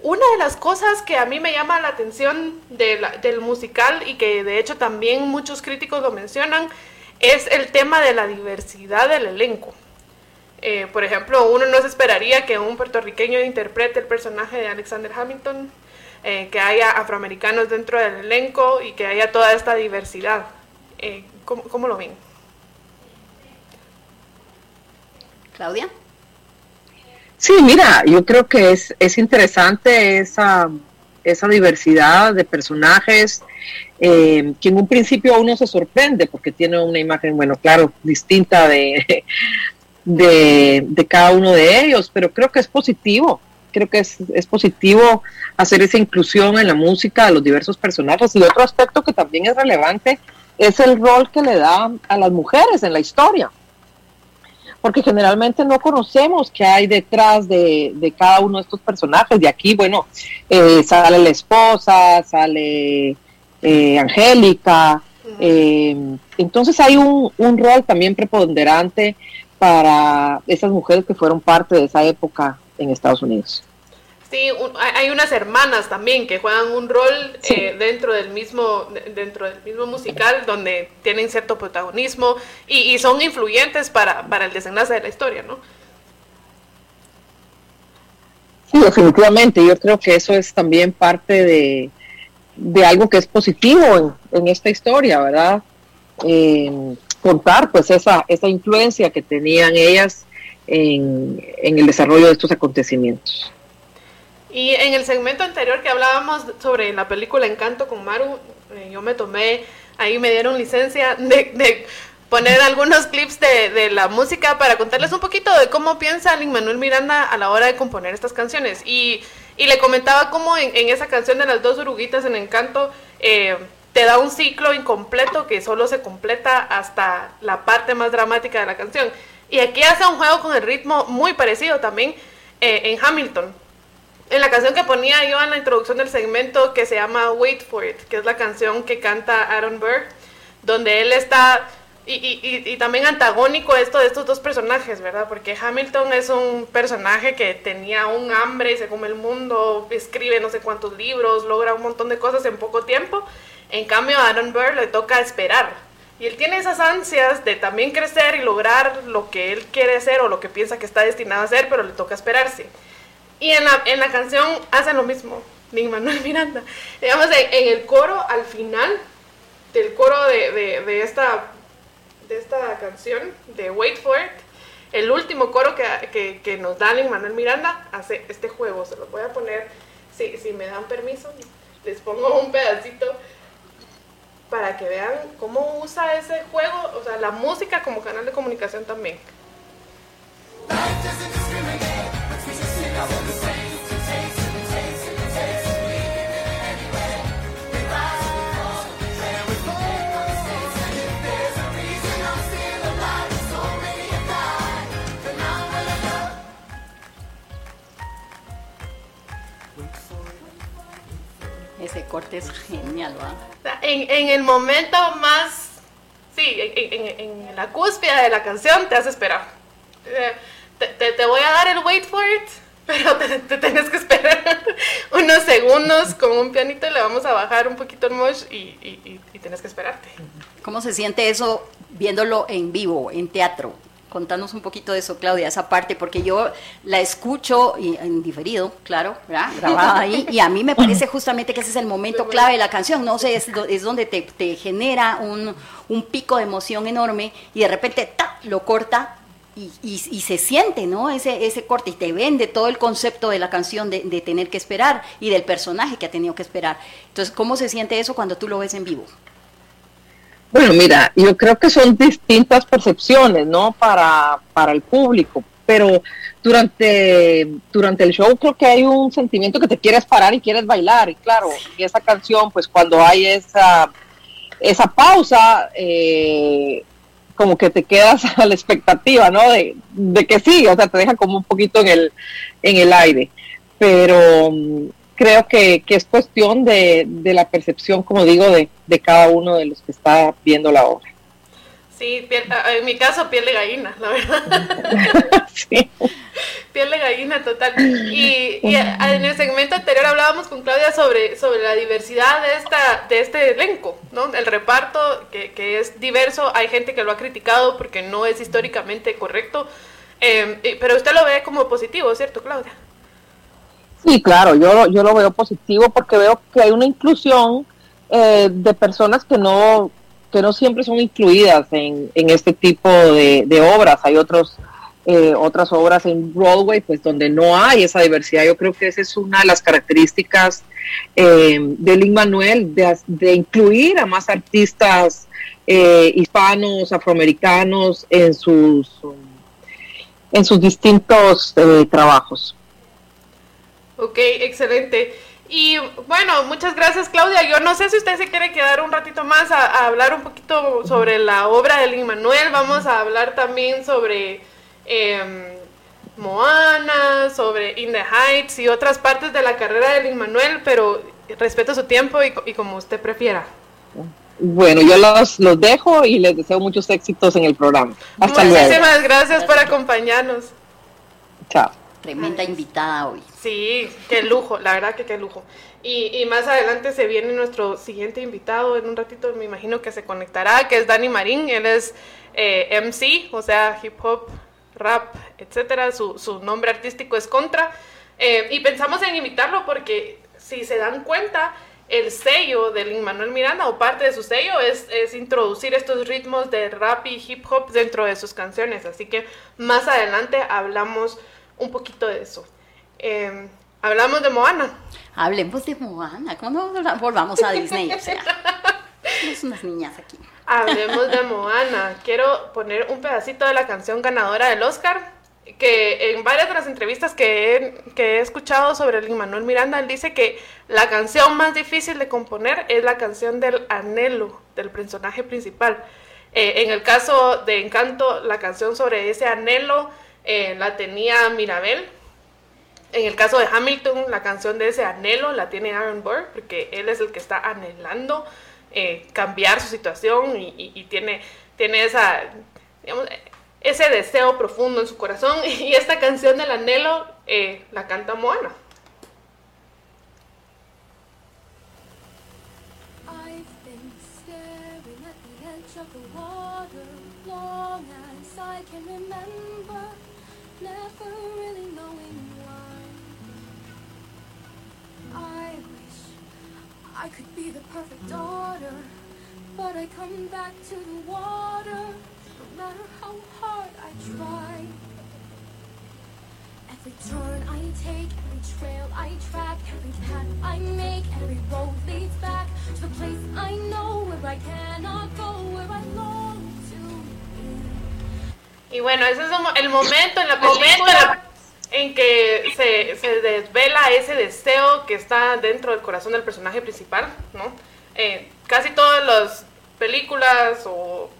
una de las cosas que a mí me llama la atención del musical y que de hecho también muchos críticos lo mencionan es el tema de la diversidad del elenco. Eh, por ejemplo, uno no se esperaría que un puertorriqueño interprete el personaje de Alexander Hamilton, eh, que haya afroamericanos dentro del elenco y que haya toda esta diversidad. Eh, ¿cómo, lo ven? Claudia. Sí, mira, yo creo que es, es interesante esa, esa diversidad de personajes, eh, que en un principio uno se sorprende porque tiene una imagen, bueno, claro, distinta de, de, de cada uno de ellos, pero creo que es positivo creo que es, es, positivo hacer esa inclusión en la música de los diversos personajes. Y otro aspecto que también es relevante es el rol que le da a las mujeres en la historia. Porque generalmente no conocemos qué hay detrás de, de cada uno de estos personajes. De aquí, bueno, eh, sale la esposa, sale eh, Angélica. Eh, entonces hay un, un rol también preponderante para esas mujeres que fueron parte de esa época en Estados Unidos. Sí, hay unas hermanas también que juegan un rol eh, dentro del mismo dentro del mismo musical donde tienen cierto protagonismo y, son influyentes para, para, el desenlace de la historia, ¿no? Sí, definitivamente. Yo creo que eso es también parte de, de algo que es positivo en, esta historia, ¿verdad? Eh, contar pues esa, esa influencia que tenían ellas en, el desarrollo de estos acontecimientos. Y en el segmento anterior que hablábamos sobre la película Encanto con Maru, eh, yo me tomé, ahí me dieron licencia de, poner algunos clips de, la música para contarles un poquito de cómo piensa Lin Manuel Miranda a la hora de componer estas canciones. Y, le comentaba cómo en, esa canción de las dos oruguitas en Encanto eh, te da un ciclo incompleto que solo se completa hasta la parte más dramática de la canción. Y aquí hace un juego con el ritmo muy parecido también eh, en Hamilton. En la canción que ponía yo en la introducción del segmento que se llama Wait for It, que es la canción que canta Aaron Burr, donde él está y, y, y, también antagónico esto de estos dos personajes, ¿verdad? Porque Hamilton es un personaje que tenía un hambre y se come el mundo, escribe no sé cuántos libros, logra un montón de cosas en poco tiempo. En cambio, a Aaron Burr le toca esperar, y él tiene esas ansias de también crecer y lograr lo que él quiere hacer o lo que piensa que está destinado a hacer, pero le toca esperarse. Y en la, en la canción hacen lo mismo, Lin Manuel Miranda. Digamos, en, el coro, al final del coro de, de, esta, de esta canción, de Wait For It, el último coro que, que, que nos da Lin Manuel Miranda hace este juego. Se lo voy a poner, si, si me dan permiso, les pongo un pedacito para que vean cómo usa ese juego, o sea, la música como canal de comunicación también. Corte es genial, ¿verdad? En, en el momento más, sí, en, en, la cúspide de la canción te hace esperar. Eh, te, te, voy a dar el wait for it, pero te, te tienes que esperar unos segundos con un pianito y le vamos a bajar un poquito el mosh y, y, y tienes que esperarte. ¿Cómo se siente eso viéndolo en vivo, en teatro? Contanos un poquito de eso, Claudia, esa parte, porque yo la escucho y, en diferido, claro, grabada ahí, y a mí me parece justamente que ese es el momento clave de la canción, no sé, es, donde te, te genera un, un, pico de emoción enorme y de repente ¡ta! lo corta y, y, y, se siente, ¿no? Ese, ese corte y te vende todo el concepto de la canción de, de tener que esperar y del personaje que ha tenido que esperar. Entonces, ¿cómo se siente eso cuando tú lo ves en vivo? Bueno, mira, yo creo que son distintas percepciones, ¿no? Para, para el público, pero durante, durante el show creo que hay un sentimiento que te quieres parar y quieres bailar, y claro, y esa canción, pues cuando hay esa, esa pausa, eh, como que te quedas a la expectativa, ¿no? De, de que sí, o sea, te deja como un poquito en el, en el aire, pero creo que, que es cuestión de, de, la percepción, como digo, de, de, cada uno de los que está viendo la obra. Sí, piel, en mi caso, piel de gallina, la verdad. sí. Piel de gallina total. Y, y, en el segmento anterior hablábamos con Claudia sobre, sobre la diversidad de, esta, de este elenco, ¿no? El reparto, que, que es diverso, hay gente que lo ha criticado porque no es históricamente correcto, eh, pero usted lo ve como positivo, ¿cierto, Claudia? Sí, claro, yo, yo lo veo positivo porque veo que hay una inclusión eh, de personas que no, que no siempre son incluidas en, en este tipo de, de obras. Hay otros, eh, otras obras en Broadway pues donde no hay esa diversidad. Yo creo que esa es una de las características eh, de Lin Manuel, de, de, incluir a más artistas eh, hispanos, afroamericanos en sus, en sus distintos eh, trabajos. Ok, excelente. Y bueno, muchas gracias Claudia. Yo no sé si usted se quiere quedar un ratito más a, a hablar un poquito sobre la obra de Lin Manuel. Vamos a hablar también sobre eh, Moana, sobre In the Heights y otras partes de la carrera de Lin Manuel, pero respeto su tiempo y, y como usted prefiera. Bueno, yo los, los, dejo y les deseo muchos éxitos en el programa. Hasta Muchísimas luego. gracias por acompañarnos. Chao. Tremenda invitada hoy. Sí, qué lujo, la verdad que qué lujo. Y, y, más adelante se viene nuestro siguiente invitado, en un ratito me imagino que se conectará, que es Dani Marín, él es eh, MC, o sea, hip hop, rap, etcétera, su, su nombre artístico es Contra, eh, y pensamos en invitarlo porque si se dan cuenta, el sello de Lin Manuel Miranda, o parte de su sello, es, es introducir estos ritmos de rap y hip hop dentro de sus canciones, así que más adelante hablamos un poquito de eso. Eh, hablamos de Moana. Hablemos de Moana. ¿Cuándo volvamos a Disney? O sea, somos unas niñas aquí. Hablemos de Moana. Quiero poner un pedacito de la canción ganadora del Oscar. Que en varias de las entrevistas que he, que he escuchado sobre Lin Manuel Miranda, él dice que la canción más difícil de componer es la canción del anhelo del personaje principal. Eh, en el caso de Encanto, la canción sobre ese anhelo eh, la tenía Mirabel. En el caso de Hamilton, la canción de ese anhelo la tiene Aaron Burr, porque él es el que está anhelando eh, cambiar su situación y, tiene, tiene esa, digamos, ese deseo profundo en su corazón. Y esta canción del anhelo eh, la canta Moana. Could be the perfect daughter, but I come back to the water, no matter how hard I try. Every turn I take, every trail I track, every path I make, every road leads back to the place I know where I cannot go, where I long. Y bueno, ese es el momento en la película en que se, se, desvela ese deseo que está dentro del corazón del personaje principal, ¿no? Eh, casi todas las películas o,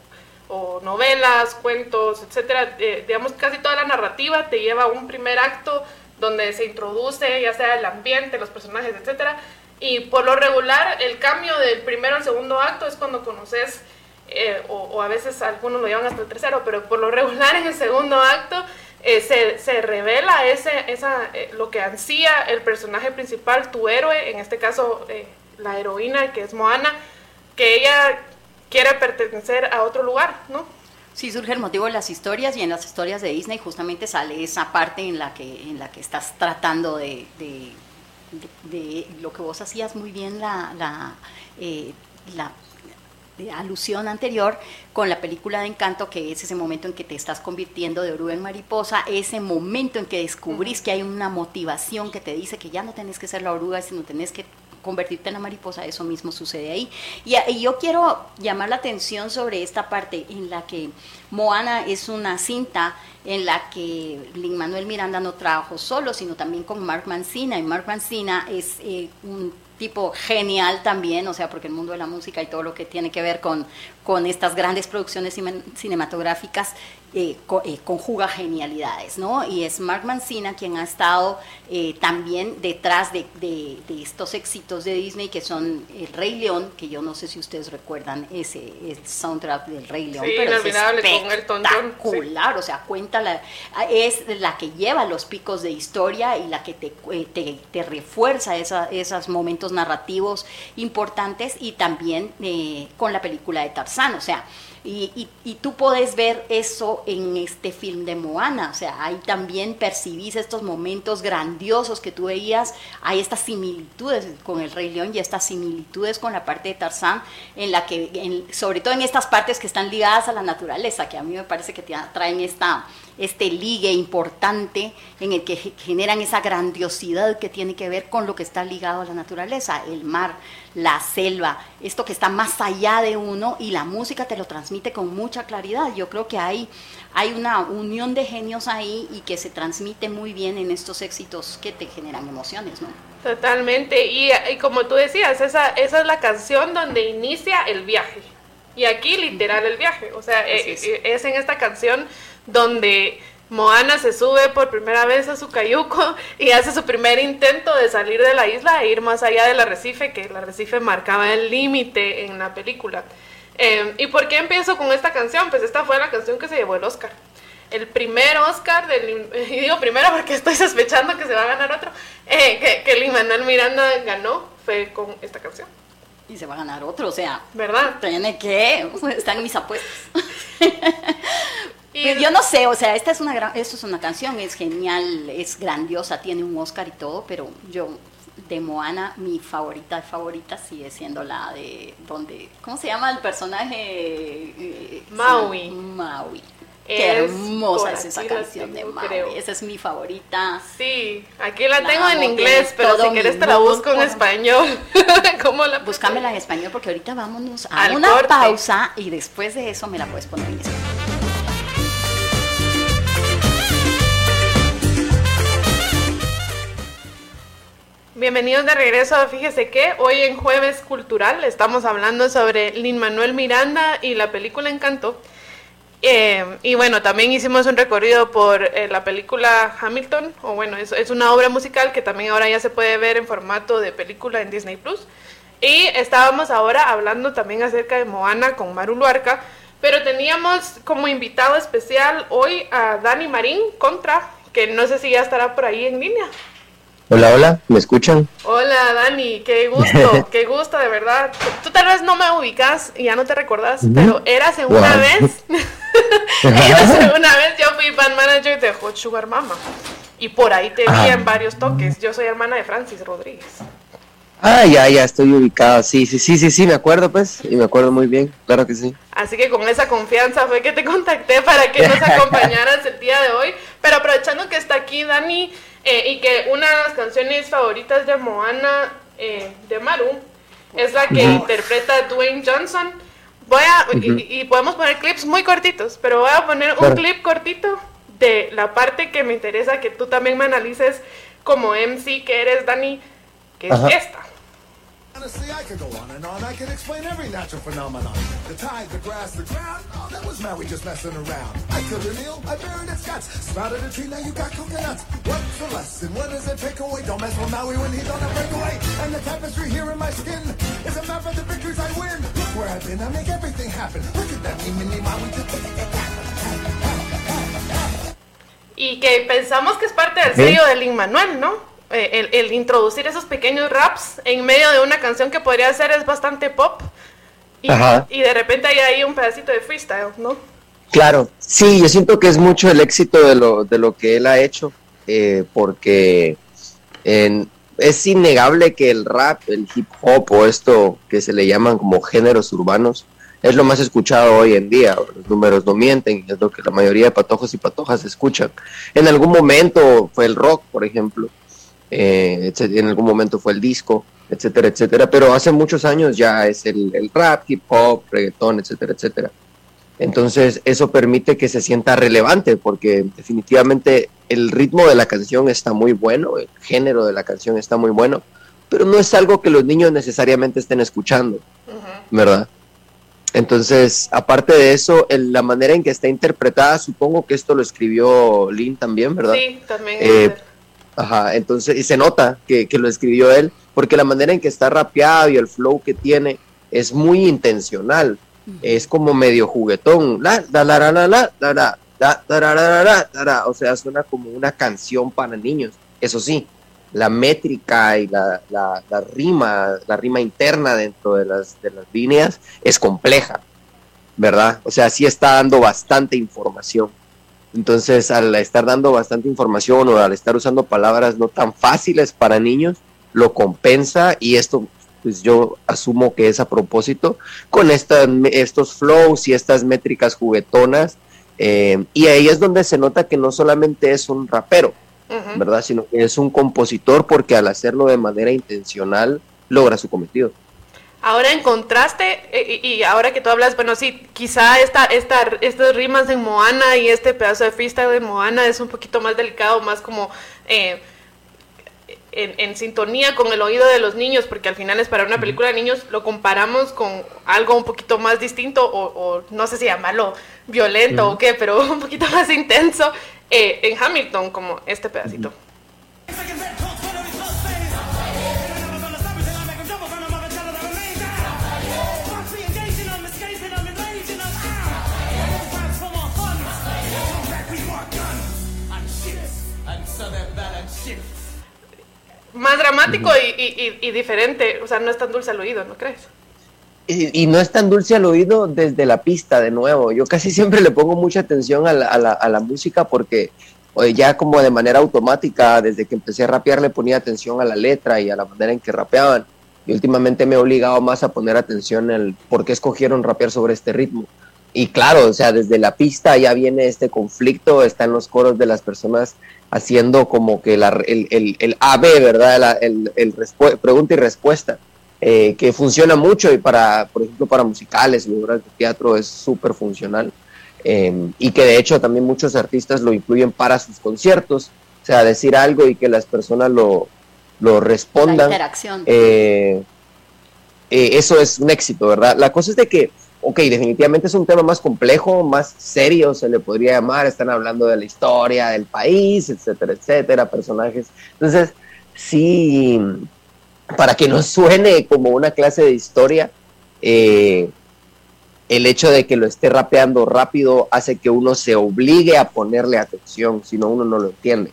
o novelas, cuentos, etcétera, eh, digamos casi toda la narrativa te lleva a un primer acto donde se introduce ya sea el ambiente, los personajes, etcétera, Y por lo regular, el cambio del primero al segundo acto es cuando conoces, eh, o, a veces algunos lo llevan hasta el tercero, pero por lo regular en el segundo acto eh, se, se, revela ese, esa, eh, lo que ansía el personaje principal, tu héroe, en este caso la heroína que es Moana, que ella quiere pertenecer a otro lugar, ¿no? Sí, surge el motivo de las historias y en las historias de Disney justamente sale esa parte en la que, en la que estás tratando de, de, lo que vos hacías muy bien la, la, eh, la alusión anterior con la película de Encanto, que es ese momento en que te estás convirtiendo de oruga en mariposa, ese momento en que descubrís que hay una motivación que te dice que ya no tenés que ser la oruga, sino tenés que convertirte en la mariposa, eso mismo sucede ahí. Y, yo quiero llamar la atención sobre esta parte en la que Moana es una cinta en la que Lin Manuel Miranda no trabajó solo, sino también con Mark Mancina, y Mark Mancina es eh, un tipo genial también, o sea, porque el mundo de la música y todo lo que tiene que ver con, con estas grandes producciones cinematográficas eh, eh, conjuga genialidades, ¿no? Y es Mark Mancina quien ha estado eh, también detrás de, estos éxitos de Disney que son El Rey León, que yo no sé si ustedes recuerdan ese el soundtrack del Rey León, pero es espectacular, o sea, cuenta la, es la que lleva los picos de historia y la que te, te, refuerza esos momentos narrativos importantes y también con la película de Tarzán, o sea, y, y, tú puedes ver eso en este film de Moana, o sea, ahí también percibís estos momentos grandiosos que tú veías, hay estas similitudes con el Rey León y estas similitudes con la parte de Tarzán, en la que, sobre todo en estas partes que están ligadas a la naturaleza, que a mí me parece que traen esta, este ligue importante en el que generan esa grandiosidad que tiene que ver con lo que está ligado a la naturaleza, el mar, la selva, esto que está más allá de uno y la música te lo transmite con mucha claridad. Yo creo que hay, hay una unión de genios ahí y que se transmite muy bien en estos éxitos que te generan emociones, ¿no? Totalmente, y, como tú decías, esa, esa es la canción donde inicia el viaje. Y aquí literal el viaje, o sea, es. Eh, es en esta canción donde Moana se sube por primera vez a su cayuco y hace su primer intento de salir de la isla e ir más allá del arrecife, que el arrecife marcaba el límite en la película. Em, ¿Y por qué empiezo con esta canción? Pues esta fue la canción que se llevó el Oscar. El primer Oscar, del, y digo primero porque estoy sospechando que se va a ganar otro, eh, que, que Lin Manuel Miranda ganó, fue con esta canción. Y se va a ganar otro, o sea, ¿verdad? Tiene que, están mis apuestas. Pues yo no sé, o sea, esta es una gran, esto es una canción, es genial, es grandiosa, tiene un Oscar y todo, pero yo de Moana, mi favorita favorita sigue siendo la de donde, ¿cómo se llama el personaje? Eh, Maui. Maui. Qué hermosa es esa canción de Maui. Esa es mi favorita. Sí, aquí la, tengo en inglés, pero si quieres te la busco en español. ¿Cómo la Búscamela en español porque ahorita vámonos a una pausa y después de eso me la puedes poner en español. Bienvenidos de regreso. Fíjese que hoy en Jueves Cultural estamos hablando sobre Lin Manuel Miranda y la película Encanto. Eh, y bueno, también hicimos un recorrido por eh, la película Hamilton, o bueno, es, es, una obra musical que también ahora ya se puede ver en formato de película en Disney Plus. Y estábamos ahora hablando también acerca de Moana con Maru Luarca, pero teníamos como invitado especial hoy a Dani Marín Contra, que no sé si ya estará por ahí en línea. Hola, hola, ¿me escuchan? Hola, Dani, qué gusto, qué gusto, de verdad. Tú tal vez no me ubicas y ya no te recordás, pero eras en una vez, eras en una vez, yo fui fan manager de Hot Sugar Mama y por ahí te vi ah. en varios toques. Yo soy hermana de Francis Rodríguez. Ah, ya, ya estoy ubicado. Sí, sí, sí, sí, sí, me acuerdo, pues, y me acuerdo muy bien, claro que sí. Así que con esa confianza fue que te contacté para que nos acompañaras el día de hoy. Pero aprovechando que está aquí Dani, eh, y que una de las canciones favoritas de Moana, eh, de Maru, es la que interpreta Dwayne Johnson. Voy a, y, podemos poner clips muy cortitos, pero voy a poner un clip cortito de la parte que me interesa que tú también me analices como MC que eres, Dani, que es esta. Honestly, I could go on and on. I could explain every natural phenomenon. The tide, the grass, the ground. Oh, that was Maui just messing around. I killed an eel, I buried its guts. Sprouted a tree, now you got coconuts. What's the lesson? What does it take away? Don't mess with Maui when he's on a breakaway. And the tapestry here in my skin is a map of the victories I win. Look where I've been, I make everything happen. Look at that, me, mini Maui, just look. Y que pensamos que es parte del sello de Lin Manuel, ¿no? Eh, el, el introducir esos pequeños raps en medio de una canción que podría ser es bastante pop. Y, de repente hay ahí un pedacito de freestyle, ¿no? Claro, sí, yo siento que es mucho el éxito de lo, de lo que él ha hecho, eh, porque en- es innegable que el rap, el hip hop o esto que se le llaman como géneros urbanos, es lo más escuchado hoy en día. Los números no mienten, es lo que la mayoría de patojos y patojas escuchan. En algún momento fue el rock, por ejemplo, eh, en algún momento fue el disco, etcétera, etcétera, pero hace muchos años ya es el, el rap, hip hop, reggaetón, etcétera, etcétera. Entonces eso permite que se sienta relevante porque definitivamente el ritmo de la canción está muy bueno, el género de la canción está muy bueno, pero no es algo que los niños necesariamente estén escuchando, ¿verdad? Entonces, aparte de eso, el- la manera en que está interpretada, supongo que esto lo escribió Lynn también, ¿verdad? Sí, también. Eh, Ajá, entonces, y se nota que, que lo escribió él, porque la manera en que está rapeado y el flow que tiene es muy intencional. Es como medio juguetón. La, la, la, la, la, la, la, la, la, la. O sea, suena como una canción para niños. Eso sí, la métrica y la, la, la rima, la rima interna dentro de las, de las líneas es compleja, ¿verdad? O sea, sí está dando bastante información. Entonces, al estar dando bastante información o al estar usando palabras no tan fáciles para niños, lo compensa y esto, pues yo asumo que es a propósito con estas, estos flows y estas métricas juguetonas. eh, y ahí es donde se nota que no solamente es un rapero. ¿verdad? Sino que es un compositor porque al hacerlo de manera intencional logra su cometido. Ahora en contraste, eh, y, y ahora que tú hablas, bueno, sí, quizá esta, esta, estas rimas en Moana y este pedazo de freestyle de Moana es un poquito más delicado, más como eh, en, en sintonía con el oído de los niños, porque al final es para una película de niños, lo comparamos con algo un poquito más distinto, o, o no sé si llamarlo violento o qué, pero un poquito más intenso eh, en Hamilton, como este pedacito. Más dramático y, y- y- y diferente, o sea, no es tan dulce al oído, ¿no crees? Y, y no es tan dulce al oído desde la pista, de nuevo. Yo casi siempre le pongo mucha atención a la, a la- a la música porque ya como de manera automática, desde que empecé a rapear, le ponía atención a la letra y a la manera en que rapeaban. Y últimamente me he obligado más a poner atención en por qué escogieron rapear sobre este ritmo. Y claro, o sea, desde la pista ya viene este conflicto, están los coros de las personas haciendo como que la- el, el, el AB, ¿verdad? La- el, el pregunta y respuesta eh, que funciona mucho y para, por ejemplo, para musicales y obras de teatro es súper funcional. eh, y que de hecho también muchos artistas lo incluyen para sus conciertos, o sea, decir algo y que las personas lo, lo La respondan. interacción. Eh, eh, eso es un éxito, ¿verdad? La cosa es de que, ok, definitivamente es un tema más complejo, más serio, se le podría llamar, están hablando de la historia del país, etcétera, etcétera, personajes. Entonces, sí, para que no suene como una clase de historia, eh, el hecho de que lo esté rapeando rápido hace que uno se obligue a ponerle atención, si no uno no lo entiende,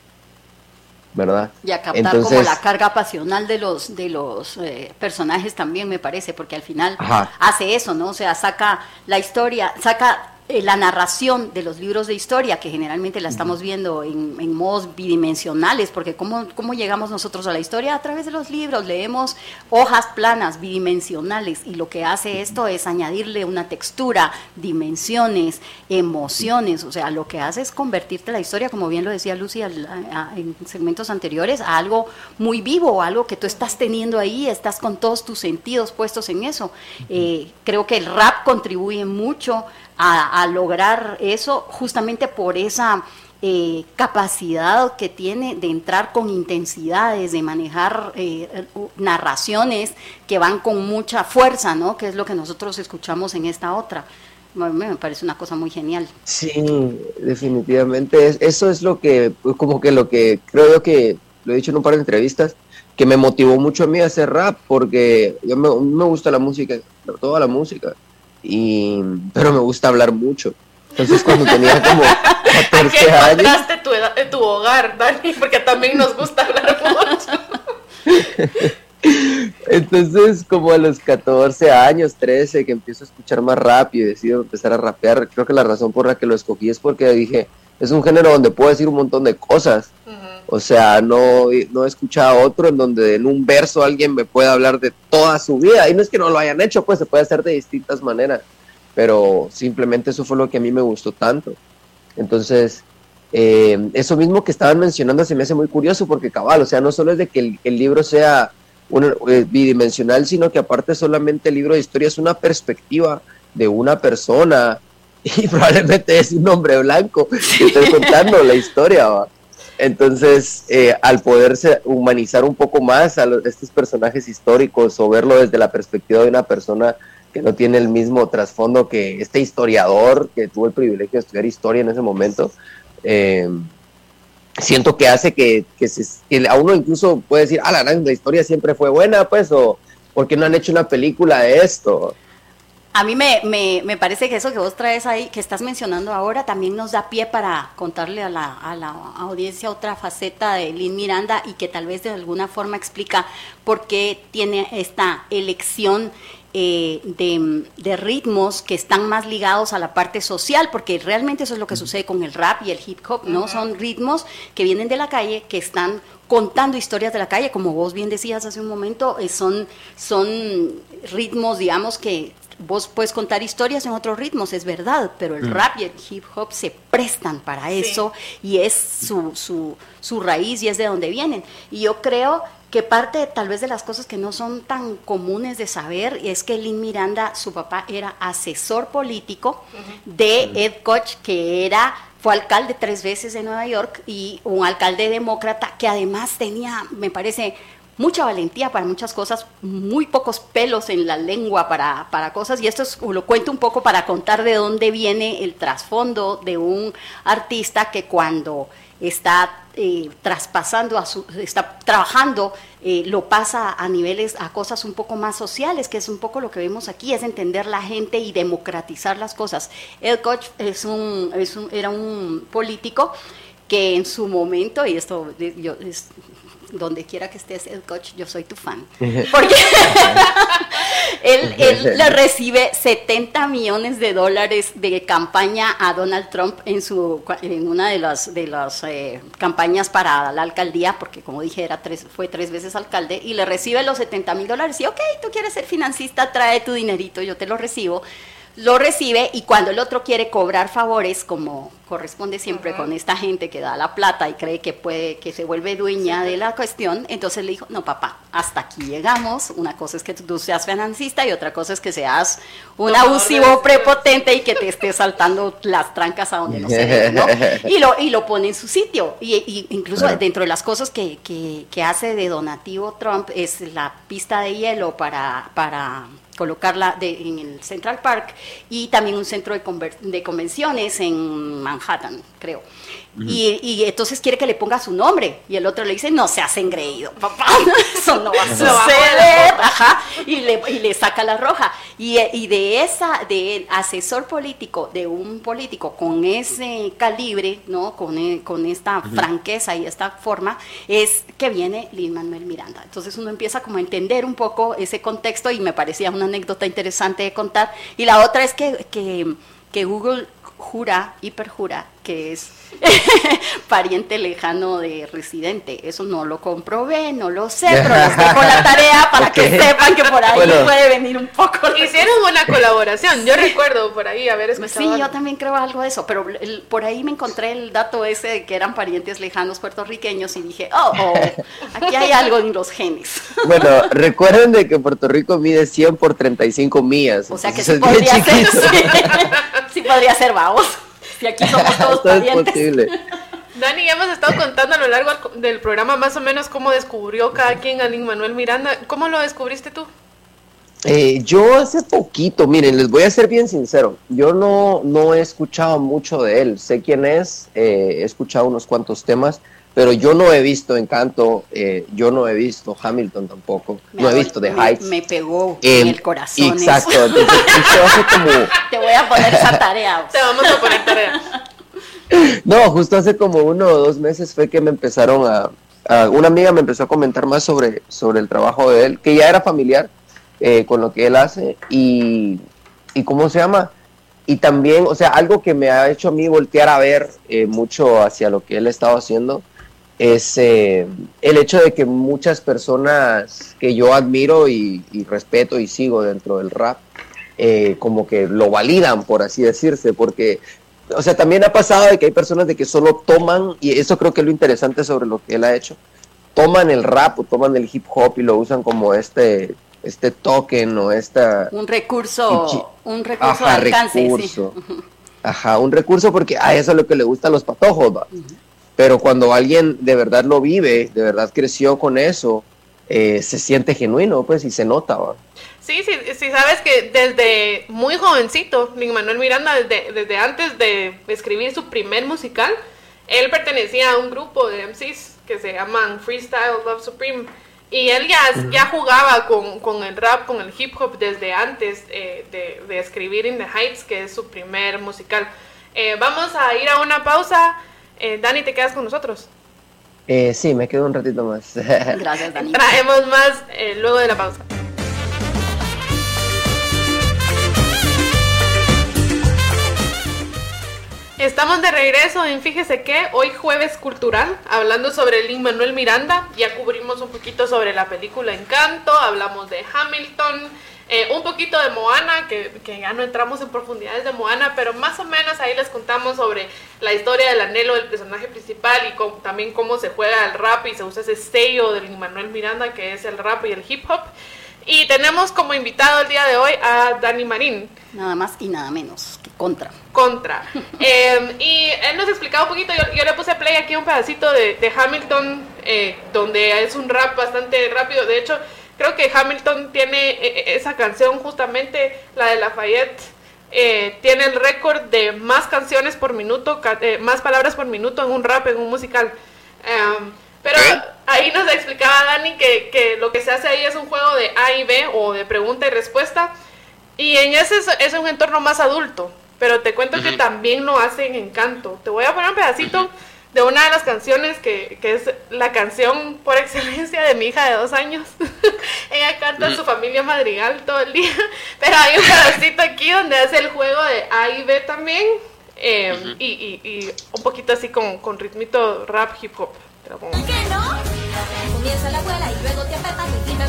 ¿verdad? Y a captar como la carga pasional de los de los eh, personajes también me parece, porque al final Ajá. hace eso, ¿no? O sea, saca la historia, saca eh, la narración de los libros de historia, que generalmente la estamos viendo en, en modos bidimensionales, porque ¿cómo, ¿cómo llegamos nosotros a la historia? A través de los libros, leemos hojas planas, bidimensionales, y lo que hace esto es añadirle una textura, dimensiones, emociones, o sea, lo que hace es convertirte la historia, como bien lo decía Lucy al- a- a- en segmentos anteriores, a algo muy vivo, algo que tú estás teniendo ahí, estás con todos tus sentidos puestos en eso. Eh, creo que el rap contribuye mucho a, lograr eso justamente por esa eh, capacidad que tiene de entrar con intensidades, de manejar eh, narraciones que van con mucha fuerza, ¿no? Que es lo que nosotros escuchamos en esta otra. Me, parece una cosa muy genial. Sí, definitivamente. Es- eso es lo que, pues, como que lo que creo yo que, lo he dicho en un par de entrevistas, que me motivó mucho a mí a hacer rap, porque yo me, me gusta la música, toda la música, y, pero me gusta hablar mucho. Entonces cuando tenía como Aquí 14 años, encontraste tu, edad- eh, tu hogar, Dani, porque también nos gusta hablar mucho. entonces como a los 14 años, 13, que empiezo a escuchar más rap y decido empezar a rapear, creo que la razón por la que lo escogí es porque dije, es un género donde puedo decir un montón de cosas. O sea, no, no he escuchado otro en donde en un verso alguien me pueda hablar de toda su vida. Y no es que no lo hayan hecho, pues se puede hacer de distintas maneras. Pero simplemente eso fue lo que a mí me gustó tanto. Entonces, eh, eso mismo que estaban mencionando se me hace muy curioso porque cabal, o sea, no solo es de que el, libro sea un, eh, bidimensional, sino que aparte solamente el libro de historia es una perspectiva de una persona y probablemente es un hombre blanco que estoy contando la historia. ¿va? Entonces, eh, al poderse humanizar un poco más a los- estos personajes históricos o verlo desde la perspectiva de una persona que no tiene el mismo trasfondo que este historiador que tuvo el privilegio de estudiar historia en ese momento, eh, siento que hace que, que, se- a uno incluso puede decir, ah, la, la historia siempre fue buena, pues, o ¿por qué no han hecho una película de esto? A mí me, me, me parece que eso que vos traes ahí, que estás mencionando ahora, también nos da pie para contarle a la, a la audiencia otra faceta de Lynn Miranda y que tal vez de alguna forma explica por qué tiene esta elección eh, de, de ritmos que están más ligados a la parte social, porque realmente eso es lo que sucede con el rap y el hip hop, ¿no? Son ritmos que vienen de la calle, que están contando historias de la calle, como vos bien decías hace un momento, eh, son, son ritmos, digamos, que vos puedes contar historias en otros ritmos, es verdad, pero el rap y el hip hop se prestan para eso y es su, su, su raíz y es de donde vienen. Y yo creo que parte tal vez de las cosas que no son tan comunes de saber es que Lynn Miranda, su papá era asesor político de Ed Koch, que era fue alcalde tres veces de Nueva York y un alcalde demócrata que además tenía, me parece, mucha valentía para muchas cosas, muy pocos pelos en la lengua para, para cosas, y esto es- lo cuento un poco para contar de dónde viene el trasfondo de un artista que cuando está eh, traspasando, a su, está trabajando, eh, lo pasa a niveles, a cosas un poco más sociales, que es un poco lo que vemos aquí, es entender la gente y democratizar las cosas. Ed Koch es un, es un- era un político que en su momento, y esto yo, es, donde quiera que estés, Ed Koch, yo soy tu fan. Porque él, él le recibe 70 millones de dólares de campaña a Donald Trump en su en una de las de las eh, campañas para la alcaldía, porque como dije era tres, fue tres veces alcalde y le recibe los 70 mil dólares y ok, tú quieres ser financista, trae tu dinerito, yo te lo recibo. Lo recibe y cuando el otro quiere cobrar favores, como corresponde siempre con esta gente que da la plata y cree que puede, que se vuelve dueña de la cuestión, entonces le dijo, no papá, hasta aquí llegamos, una cosa es que tú seas financista y otra cosa es que seas un abusivo prepotente y que te esté saltando las trancas a donde no se ve, ¿no? Y lo, y lo pone en su sitio. Y, y incluso Claro. dentro de las cosas que, que, que hace de donativo Trump es la pista de hielo para, para colocarla de- en el Central Park y también un centro de, de convenciones en Manhattan, creo. Y, y entonces quiere que le ponga su nombre y el otro le dice, no seas engreído, papá, eso no va a suceder. Ajá, y le, y le saca la roja. Y, y de esa, de asesor político, de un político con ese calibre, ¿no? Con, e- con esta franqueza y esta forma, es que viene Lin Manuel Miranda. Entonces uno empieza como a entender un poco ese contexto y me parecía una anécdota interesante de contar. Y la otra es que, que, que Google jura y perjura que es pariente lejano de residente. Eso no lo comprobé, no lo sé, pero les dejo la tarea para que Ok. sepan que por ahí Bueno. puede venir un poco. Hicieron una colaboración. Yo recuerdo por ahí haber escuchado. Sí, yo algo. también creo algo de eso, pero el- por ahí me encontré el dato ese de que eran parientes lejanos puertorriqueños y dije, oh, oh, aquí hay algo en los genes. Bueno, recuerden de que Puerto Rico mide 100 por 35 millas. O sea que sí podría ser, sí, sí podría ser, vamos. Si aquí somos todos Todo es posible. Dani, ya hemos estado contando a lo largo del programa más o menos cómo descubrió cada quien a Lin Manuel Miranda. ¿Cómo lo descubriste tú? Eh, yo hace poquito, miren, les voy a ser bien sincero, yo no, no he escuchado mucho de él, sé quién es, eh, he escuchado unos cuantos temas, pero yo no he visto Encanto, eh, yo no he visto Hamilton tampoco, Me no he visto The me- Heights. Me, pegó Eh, en el corazón. eso. Exacto, entonces justo hace como, Te voy a poner esa tarea. Te vamos a poner tarea. no, justo hace como uno o dos meses fue que me empezaron a, a- una amiga me empezó a comentar más sobre, sobre el trabajo de él, que ya era familiar eh, con lo que él hace y, y cómo se llama. Y también, o sea, algo que me ha hecho a mí voltear a ver eh, mucho hacia lo que él estaba haciendo es eh, el hecho de que muchas personas que yo admiro y, y respeto y sigo dentro del rap, eh, como que lo validan, por así decirse, porque, o sea, también ha pasado de que hay personas de que solo toman, y eso creo que es lo interesante sobre lo que él ha hecho, toman el rap o toman el hip hop y lo usan como este, este token o esta... Un recurso, un recurso Ajá, de alcance. sí. recurso. Ajá, un recurso porque a eso es lo que le gusta a los patojos, va. Pero cuando alguien de verdad lo vive, de verdad creció con eso, eh, se siente genuino, pues, y se nota, va. Sí, sí, sí, sabes que desde muy jovencito, Lin Manuel Miranda, desde, desde antes de escribir su primer musical, él pertenecía a un grupo de MCs que se llaman Freestyle Love Supreme. Y él ya, ya jugaba con, con el rap, con el hip hop desde antes eh, de, de escribir In the Heights, que es su primer musical. Eh, vamos a ir a una pausa. Eh, Dani, ¿te quedas con nosotros? Eh, sí, me quedo un ratito más. Gracias, Dani. Traemos más eh, luego de la pausa. Estamos de regreso en Fíjese que hoy jueves cultural, hablando sobre Lin Manuel Miranda. Ya cubrimos un poquito sobre la película Encanto, hablamos de Hamilton, eh, un poquito de Moana, que, que ya no entramos en profundidades de Moana, pero más o menos ahí les contamos sobre la historia del anhelo del personaje principal y cómo- también cómo se juega el rap y se usa ese sello de Lin Manuel Miranda, que es el rap y el hip hop. Y tenemos como invitado el día de hoy a Dani Marín. Nada más y nada menos que contra. Contra. Eh, y él nos explicaba un poquito, yo, yo le puse play aquí un pedacito de, de Hamilton, eh, donde es un rap bastante rápido. De hecho, creo que Hamilton tiene eh, eh, esa canción, justamente la de Lafayette, eh, tiene el récord de más canciones por minuto, eh, más palabras por minuto en un rap, en un musical. Em, pero ahí nos explicaba Dani que, que lo que se hace ahí es un juego de A y B o de pregunta y respuesta. Y en ese es, un entorno más adulto. Pero te cuento que también lo hacen en Encanto. Te voy a poner un pedacito de una de las canciones que, que es la canción por excelencia de mi hija de dos años. Ella canta en su familia madrigal todo el día. Pero hay un pedacito aquí donde hace el juego de A y B también. eh, y, y- y un poquito así con, con ritmito rap hip hop. Te lo pongo. ¿Qué no? Comienza la abuela y luego te apepa mi prima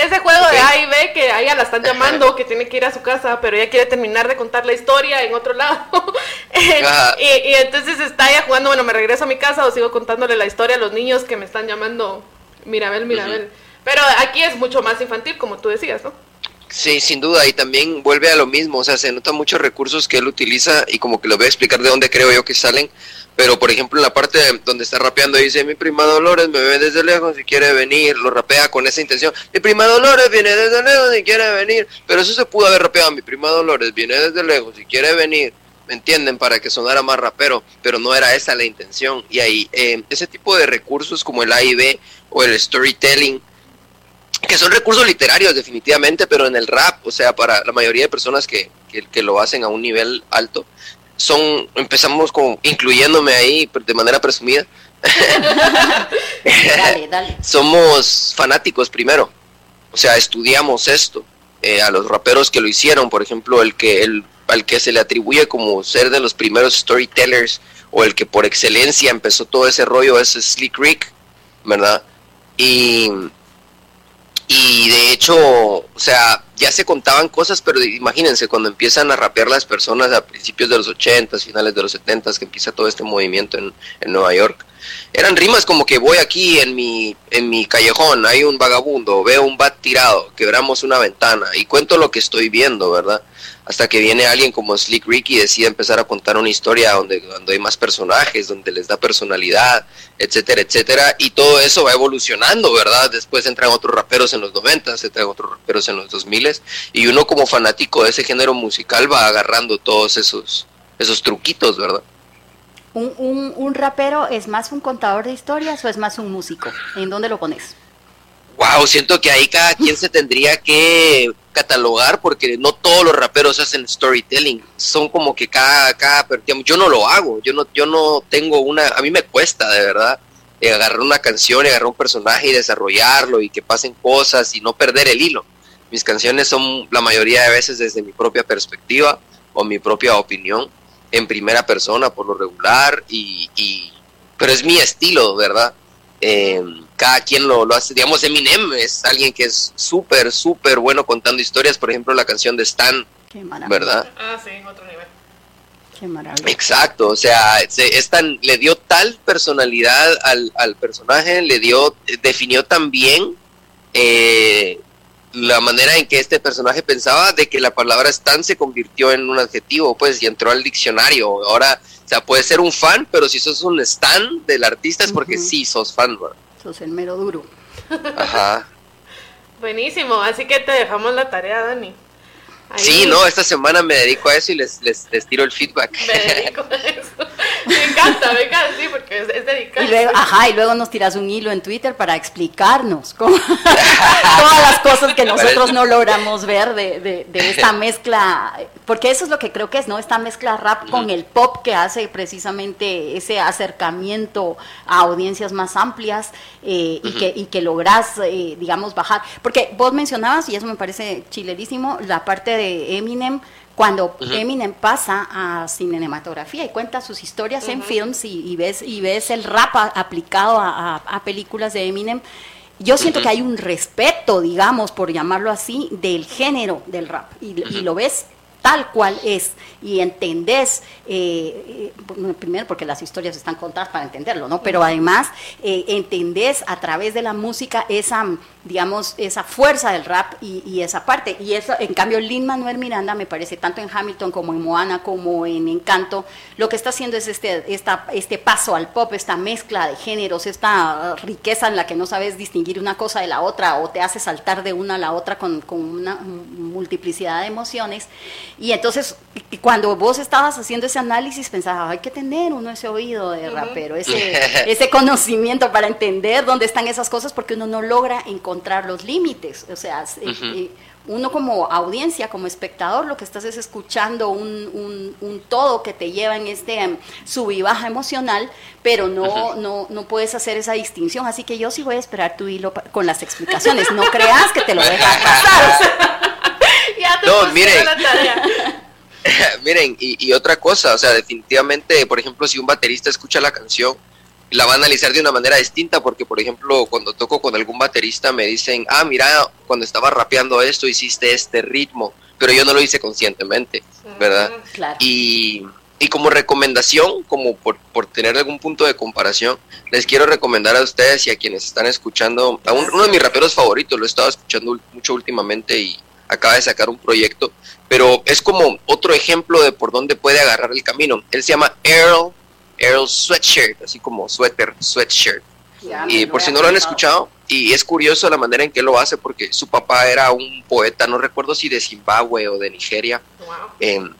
ese, juego de A y B que a ella la están llamando, que tiene que ir a su casa, pero ella quiere terminar de contar la historia en otro lado. Y, y entonces está ella jugando, bueno, me regreso a mi casa o sigo contándole la historia a los niños que me están llamando Mirabel, Mirabel. Pero aquí es mucho más infantil, como tú decías, ¿no? Sí, sin duda, y también vuelve a lo mismo, o sea, se notan muchos recursos que él utiliza y como que lo voy a explicar de dónde creo yo que salen, pero por ejemplo en la parte donde está rapeando dice, mi prima Dolores me ve desde lejos y quiere venir, lo rapea con esa intención, mi prima Dolores viene desde lejos y quiere venir, pero eso se pudo haber rapeado, mi prima Dolores viene desde lejos y quiere venir, ¿me entienden? Para que sonara más rapero, pero no era esa la intención, y ahí eh, ese tipo de recursos como el A y B o el storytelling, que son recursos literarios definitivamente, pero en el rap, o sea, para la mayoría de personas que, que, que lo hacen a un nivel alto, son, empezamos con, incluyéndome ahí de manera presumida, Dale, dale. somos fanáticos primero, o sea, estudiamos esto, eh, a los raperos que lo hicieron, por ejemplo, el que, el, al que se le atribuye como ser de los primeros storytellers, o el que por excelencia empezó todo ese rollo es Slick Rick, ¿verdad? Y, y de hecho o sea, ya se contaban cosas, pero imagínense cuando empiezan a rapear las personas a principios de los 80, finales de los 70, que empieza todo este movimiento en, en Nueva York. Eran rimas como que voy aquí en mi, en mi callejón, hay un vagabundo, veo un bat tirado, quebramos una ventana y cuento lo que estoy viendo, ¿verdad? Hasta que viene alguien como Slick Ricky y decide empezar a contar una historia donde, donde hay más personajes, donde les da personalidad, etcétera, etcétera, y todo eso va evolucionando, ¿verdad? Después entran otros raperos en los 90, entran otros raperos en los 2000 y uno como fanático de ese género musical va agarrando todos esos, esos truquitos, ¿verdad? ¿Un, un, un rapero es más un contador de historias o es más un músico? ¿En dónde lo pones? Wow, siento que ahí cada quien se tendría que catalogar porque no todos los raperos hacen storytelling. Son como que cada, cada yo no lo hago, yo no, yo no tengo una, a mí me cuesta de verdad eh, agarrar una canción agarrar un personaje y desarrollarlo y que pasen cosas y no perder el hilo. Mis canciones son la mayoría de veces desde mi propia perspectiva o mi propia opinión en primera persona por lo regular y, y pero es mi estilo, ¿verdad? Eh, cada quien lo, lo, hace, digamos, Eminem es alguien que es súper, súper bueno contando historias, por ejemplo, la canción de Stan, ¿verdad? Ah, sí, otro nivel. Qué maravilla. Exacto, o sea, se, es tan, le dio tal personalidad al, al, personaje, le dio, definió también eh, la manera en que este personaje pensaba de que la palabra Stan se convirtió en un adjetivo, pues, y entró al diccionario. Ahora, o sea, puede ser un fan, pero si sos un Stan del artista es porque uh -huh. sí sos fan, ¿verdad? Sos el mero duro. Ajá. Buenísimo, así que te dejamos la tarea, Dani. Ahí. Sí, no, esta semana me dedico a eso y les, les, les tiro el feedback. Me dedico a eso. Me encanta, me encanta, sí, porque es, es. Y luego, ajá, y luego nos tiras un hilo en Twitter para explicarnos cómo, todas las cosas que nosotros no logramos ver de, de, de, esta mezcla, porque eso es lo que creo que es, ¿no? Esta mezcla rap con el pop que hace precisamente ese acercamiento a audiencias más amplias eh, y, que, y que logras, eh, digamos, bajar. Porque vos mencionabas, y eso me parece chilerísimo, la parte de Eminem cuando uh -huh. Eminem pasa a cinematografía y cuenta sus historias uh -huh. en films y, y, ves y ves el rap a, aplicado a, a, a, películas de Eminem yo siento uh -huh. que hay un respeto digamos por llamarlo así del género del rap y, y lo ves tal cual es y entendés, eh, eh, primero porque las historias están contadas para entenderlo, ¿no? Pero además eh, entendés a través de la música esa, digamos, esa fuerza del rap y, y esa parte. Y eso, en cambio, Lin Manuel Miranda me parece, tanto en Hamilton como en Moana, como en Encanto, lo que está haciendo es este, esta, este paso al pop, esta mezcla de géneros, esta riqueza en la que no sabes distinguir una cosa de la otra o te hace saltar de una a la otra con, con una multiplicidad de emociones. Y entonces, cuando vos estabas haciendo ese análisis, pensabas, hay que tener uno ese oído de rapero, ese, ese conocimiento para entender dónde están esas cosas, porque uno no logra encontrar los límites. O sea, uh -huh. uno como audiencia, como espectador, lo que estás es escuchando un, un, un todo que te lleva en este um, sub y baja emocional, pero no, uh -huh. no, no puedes hacer esa distinción. Así que yo sí voy a esperar tu hilo con las explicaciones. No creas que te lo dejas pasar. ya te no, miren. La tarea. miren, y, y, otra cosa, o sea, definitivamente, por ejemplo, si un baterista escucha la canción, la va a analizar de una manera distinta, porque, por ejemplo, cuando toco con algún baterista me dicen, ah, mira, cuando estaba rapeando esto hiciste este ritmo, pero yo no lo hice conscientemente, ¿verdad? Claro. Y, y como recomendación, como por, por, tener algún punto de comparación, les quiero recomendar a ustedes y a quienes están escuchando, a un, uno de mis raperos favoritos, lo he estado escuchando mucho últimamente y acaba de sacar un proyecto, pero es como otro ejemplo de por dónde puede agarrar el camino. Él se llama Earl, Earl Sweatshirt, así como suéter, sweatshirt. Ya, y por si no lo han escuchado, y es curioso la manera en que lo hace, porque su papá era un poeta, no recuerdo si de Zimbabue o de Nigeria, wow. eh,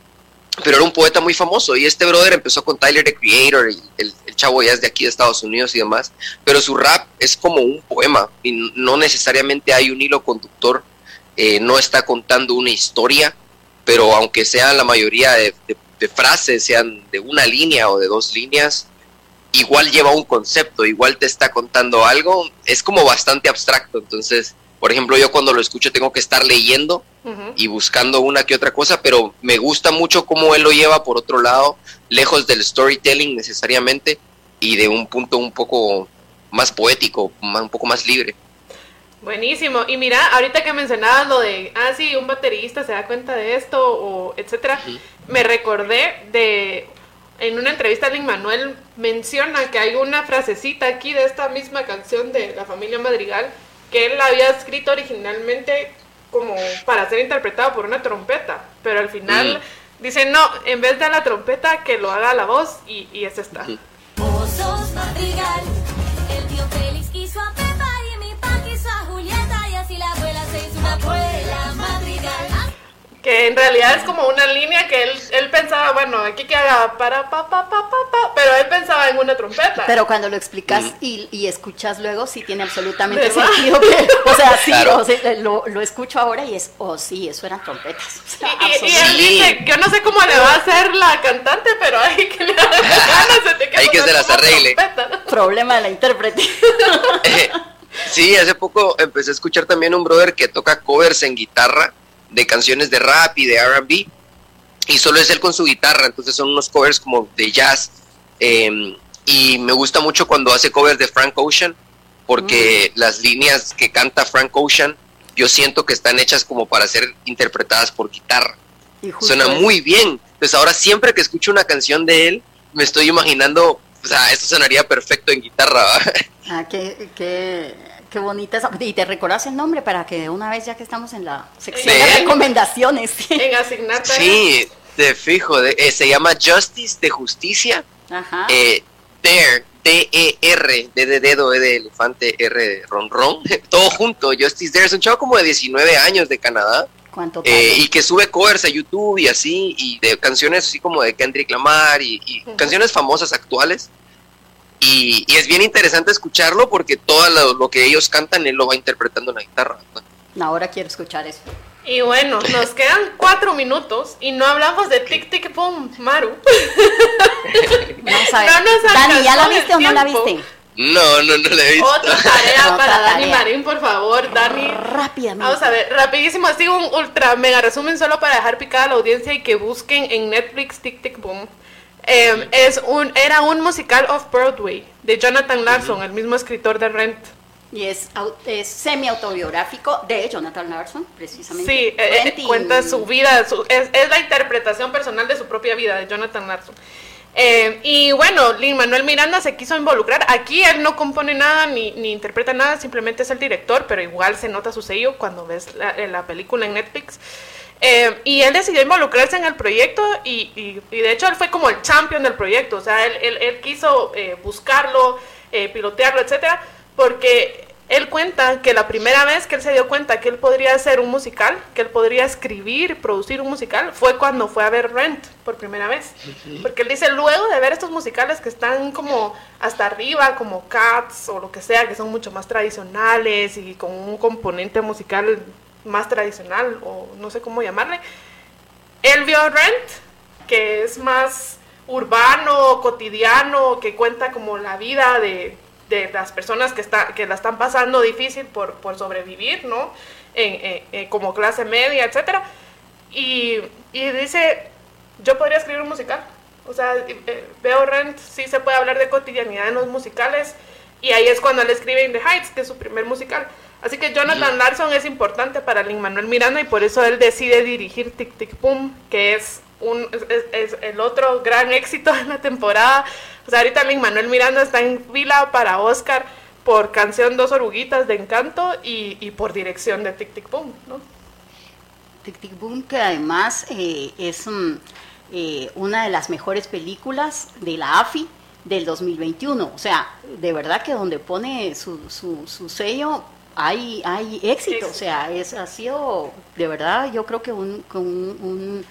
pero era un poeta muy famoso, y este brother empezó con Tyler, the Creator, y el, el chavo ya es de aquí de Estados Unidos y demás, pero su rap es como un poema, y no necesariamente hay un hilo conductor eh, no está contando una historia, pero aunque sean la mayoría de, de, de, frases, sean de una línea o de dos líneas, igual lleva un concepto, igual te está contando algo, es como bastante abstracto, entonces, por ejemplo, yo cuando lo escucho tengo que estar leyendo uh -huh. y buscando una que otra cosa, pero me gusta mucho cómo él lo lleva por otro lado, lejos del storytelling necesariamente, y de un punto un poco más poético, un poco más libre. Buenísimo. Y mira, ahorita que mencionabas lo de, ah, sí, un baterista se da cuenta de esto, o etcétera, me recordé de, en una entrevista, Lin Manuel menciona que hay una frasecita aquí de esta misma canción de La Familia Madrigal, que él la había escrito originalmente como para ser interpretada por una trompeta, pero al final dice, no, en vez de la trompeta, que lo haga la voz, y, y es esta. Vos sos madrigal. Que en realidad es como una línea que él, él pensaba, bueno, aquí que haga para pa pa pa pa pa, pero él pensaba en una trompeta. Pero cuando lo explicas y, y escuchas luego, sí tiene absolutamente ¿Verdad? sentido. que- o sea, sí, Claro. o sea, lo, lo escucho ahora y es, oh, sí, eso eran trompetas. O sea, Y, y- y él dice, yo no sé cómo le va a hacer la cantante, pero hay que le ganas, se te Hay que se las arregle. trompeta. Problema de la intérprete. Sí, hace poco empecé a escuchar también un brother que toca covers en guitarra de canciones de rap y de RB. Y solo es él con su guitarra, entonces son unos covers como de jazz. eh, y me gusta mucho cuando hace covers de Frank Ocean, porque las líneas que canta Frank Ocean, yo siento que están hechas como para ser interpretadas por guitarra. Suena muy bien. Entonces ahora siempre que escucho una canción de él, me estoy imaginando, o sea, esto sonaría perfecto en guitarra. Ah, qué, qué, qué bonita esa. Y te recordas el nombre para que una vez, ya que estamos en la sección Sí. de recomendaciones. En asignar tareas. Sí, te fijo, de- eh, se llama Justice de Justicia, Ajá. eh, Dare, D-E-R, D de dedo, E de elefante, R de ronron, todo junto, Justice Dare, es un chavo como de 19 años de Canadá, ¿Cuánto eh, y que sube covers a YouTube y así, y de canciones así como de Kendrick Lamar, y, y Ujú. canciones famosas actuales, y, y es bien interesante escucharlo porque todo lo, lo que ellos cantan, él lo va interpretando en la guitarra. ¿no? Ahora quiero escuchar eso. Y bueno, nos quedan cuatro minutos y no hablamos de Tic Tic Boom, Maru. Vamos a ver. No nos Dani, ¿ya la viste o no la viste? No, no, no la he visto. Otra tarea Otra para Dani. Marín, por favor, Dani. Rápidamente. Vamos a ver, rapidísimo, así un ultra mega resumen solo para dejar picada a la audiencia y que busquen en Netflix Tic Tic Boom. Eh, es un, era un musical of Broadway de Jonathan Larson, el mismo escritor de Rent. Y es, es semi-autobiográfico de Jonathan Larson, precisamente. Sí, eh, eh, cuenta su vida, su- es, es la interpretación personal de su propia vida, de Jonathan Larson. Eh, y bueno, Lin Manuel Miranda se quiso involucrar. Aquí él no compone nada ni, ni interpreta nada, simplemente es el director, pero igual se nota su sello cuando ves la, eh, la película en Netflix. Eh, y él decidió involucrarse en el proyecto y, y- y de hecho él fue como el champion del proyecto, o sea, él, él- él quiso eh, buscarlo, eh, pilotearlo, etcétera, porque él cuenta que la primera vez que él se dio cuenta que él podría hacer un musical, que él podría escribir, producir un musical, fue cuando fue a ver Rent por primera vez. Porque él dice, luego de ver estos musicales que están como hasta arriba, como Cats o lo que sea, que son mucho más tradicionales y con un componente musical más tradicional, o no sé cómo llamarle, él vio Rent, que es más urbano, cotidiano, que cuenta como la vida de, de las personas que, está, que la están pasando difícil por, por sobrevivir, ¿no? En, como clase media, etcétera. Y, y dice, yo podría escribir un musical. O sea, eh, veo Rent, sí se puede hablar de cotidianidad en los musicales. Y ahí es cuando él escribe In the Heights, que es su primer musical. Así que Jonathan Larson es importante para Lin Manuel Miranda y por eso él decide dirigir Tic Tic Boom, que es, un, es, es el otro gran éxito de la temporada. O sea, ahorita Lin Manuel Miranda está en fila para Oscar por canción Dos Oruguitas de Encanto y, y por dirección de Tic Tic Boom, ¿no? Tic Tic Boom, que además eh, es eh, una de las mejores películas de la AFI del 2021. O sea, de verdad que donde pone su, su, su sello hay, hay éxito. O sea, es, ha sido de verdad, yo creo que un, un- un-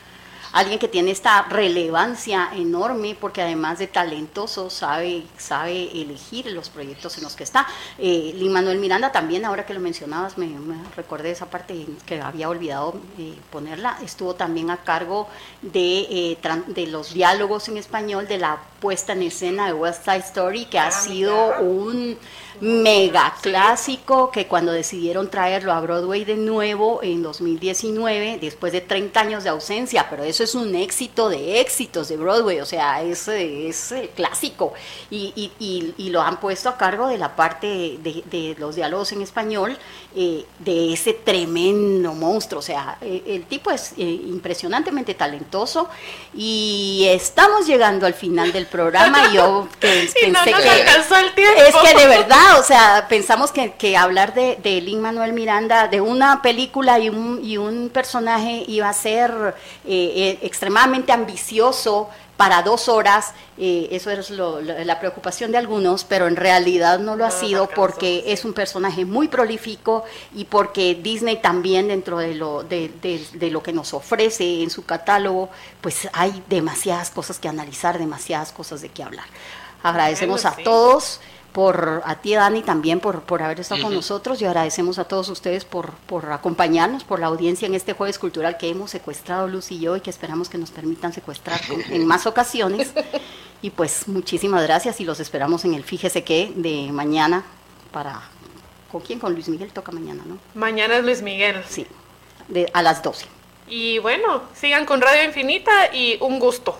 alguien que tiene esta relevancia enorme porque además de talentoso sabe sabe elegir los proyectos en los que está. Eh, Lin Manuel Miranda también, ahora que lo mencionabas, me, me recordé esa parte que había olvidado eh, ponerla, estuvo también a cargo de, eh, de los diálogos en español de la puesta en escena de West Side Story, que ha sido un mega clásico que cuando decidieron traerlo a Broadway de nuevo en 2019, después de 30 años de ausencia, pero eso es un éxito de éxitos de Broadway, o sea, es, es eh, clásico. Y, y- y- y lo han puesto a cargo de la parte de los diálogos en español eh, de ese tremendo monstruo. O sea, eh, el tipo es eh, impresionantemente talentoso y estamos llegando al final del programa y yo que Y no pensé nos que... alcanzó el tiempo. Es que de verdad, o sea, pensamos que, que hablar de, de Lin Manuel Miranda, de una película y un, y un personaje iba a ser eh, eh, extremadamente ambicioso para dos horas, eh, eso es lo- lo- la preocupación de algunos, pero en realidad no lo ha No sido porque es un personaje muy prolífico y porque Disney también dentro de lo, de, de- de lo que nos ofrece en su catálogo, pues hay demasiadas cosas que analizar, demasiadas cosas de qué hablar. Agradecemos a todos, por a ti Dani también por, por haber estado con nosotros y agradecemos a todos ustedes por, por acompañarnos, por la audiencia en este jueves cultural que hemos secuestrado Luz y yo y que esperamos que nos permitan secuestrar con- en más ocasiones. Y pues muchísimas gracias y los esperamos en el Fíjese que de mañana para... ¿Con quién? Con Luis Miguel toca mañana, ¿no? Mañana es Luis Miguel. Sí, de, a las 12. Y bueno, sigan con Radio Infinita y un gusto.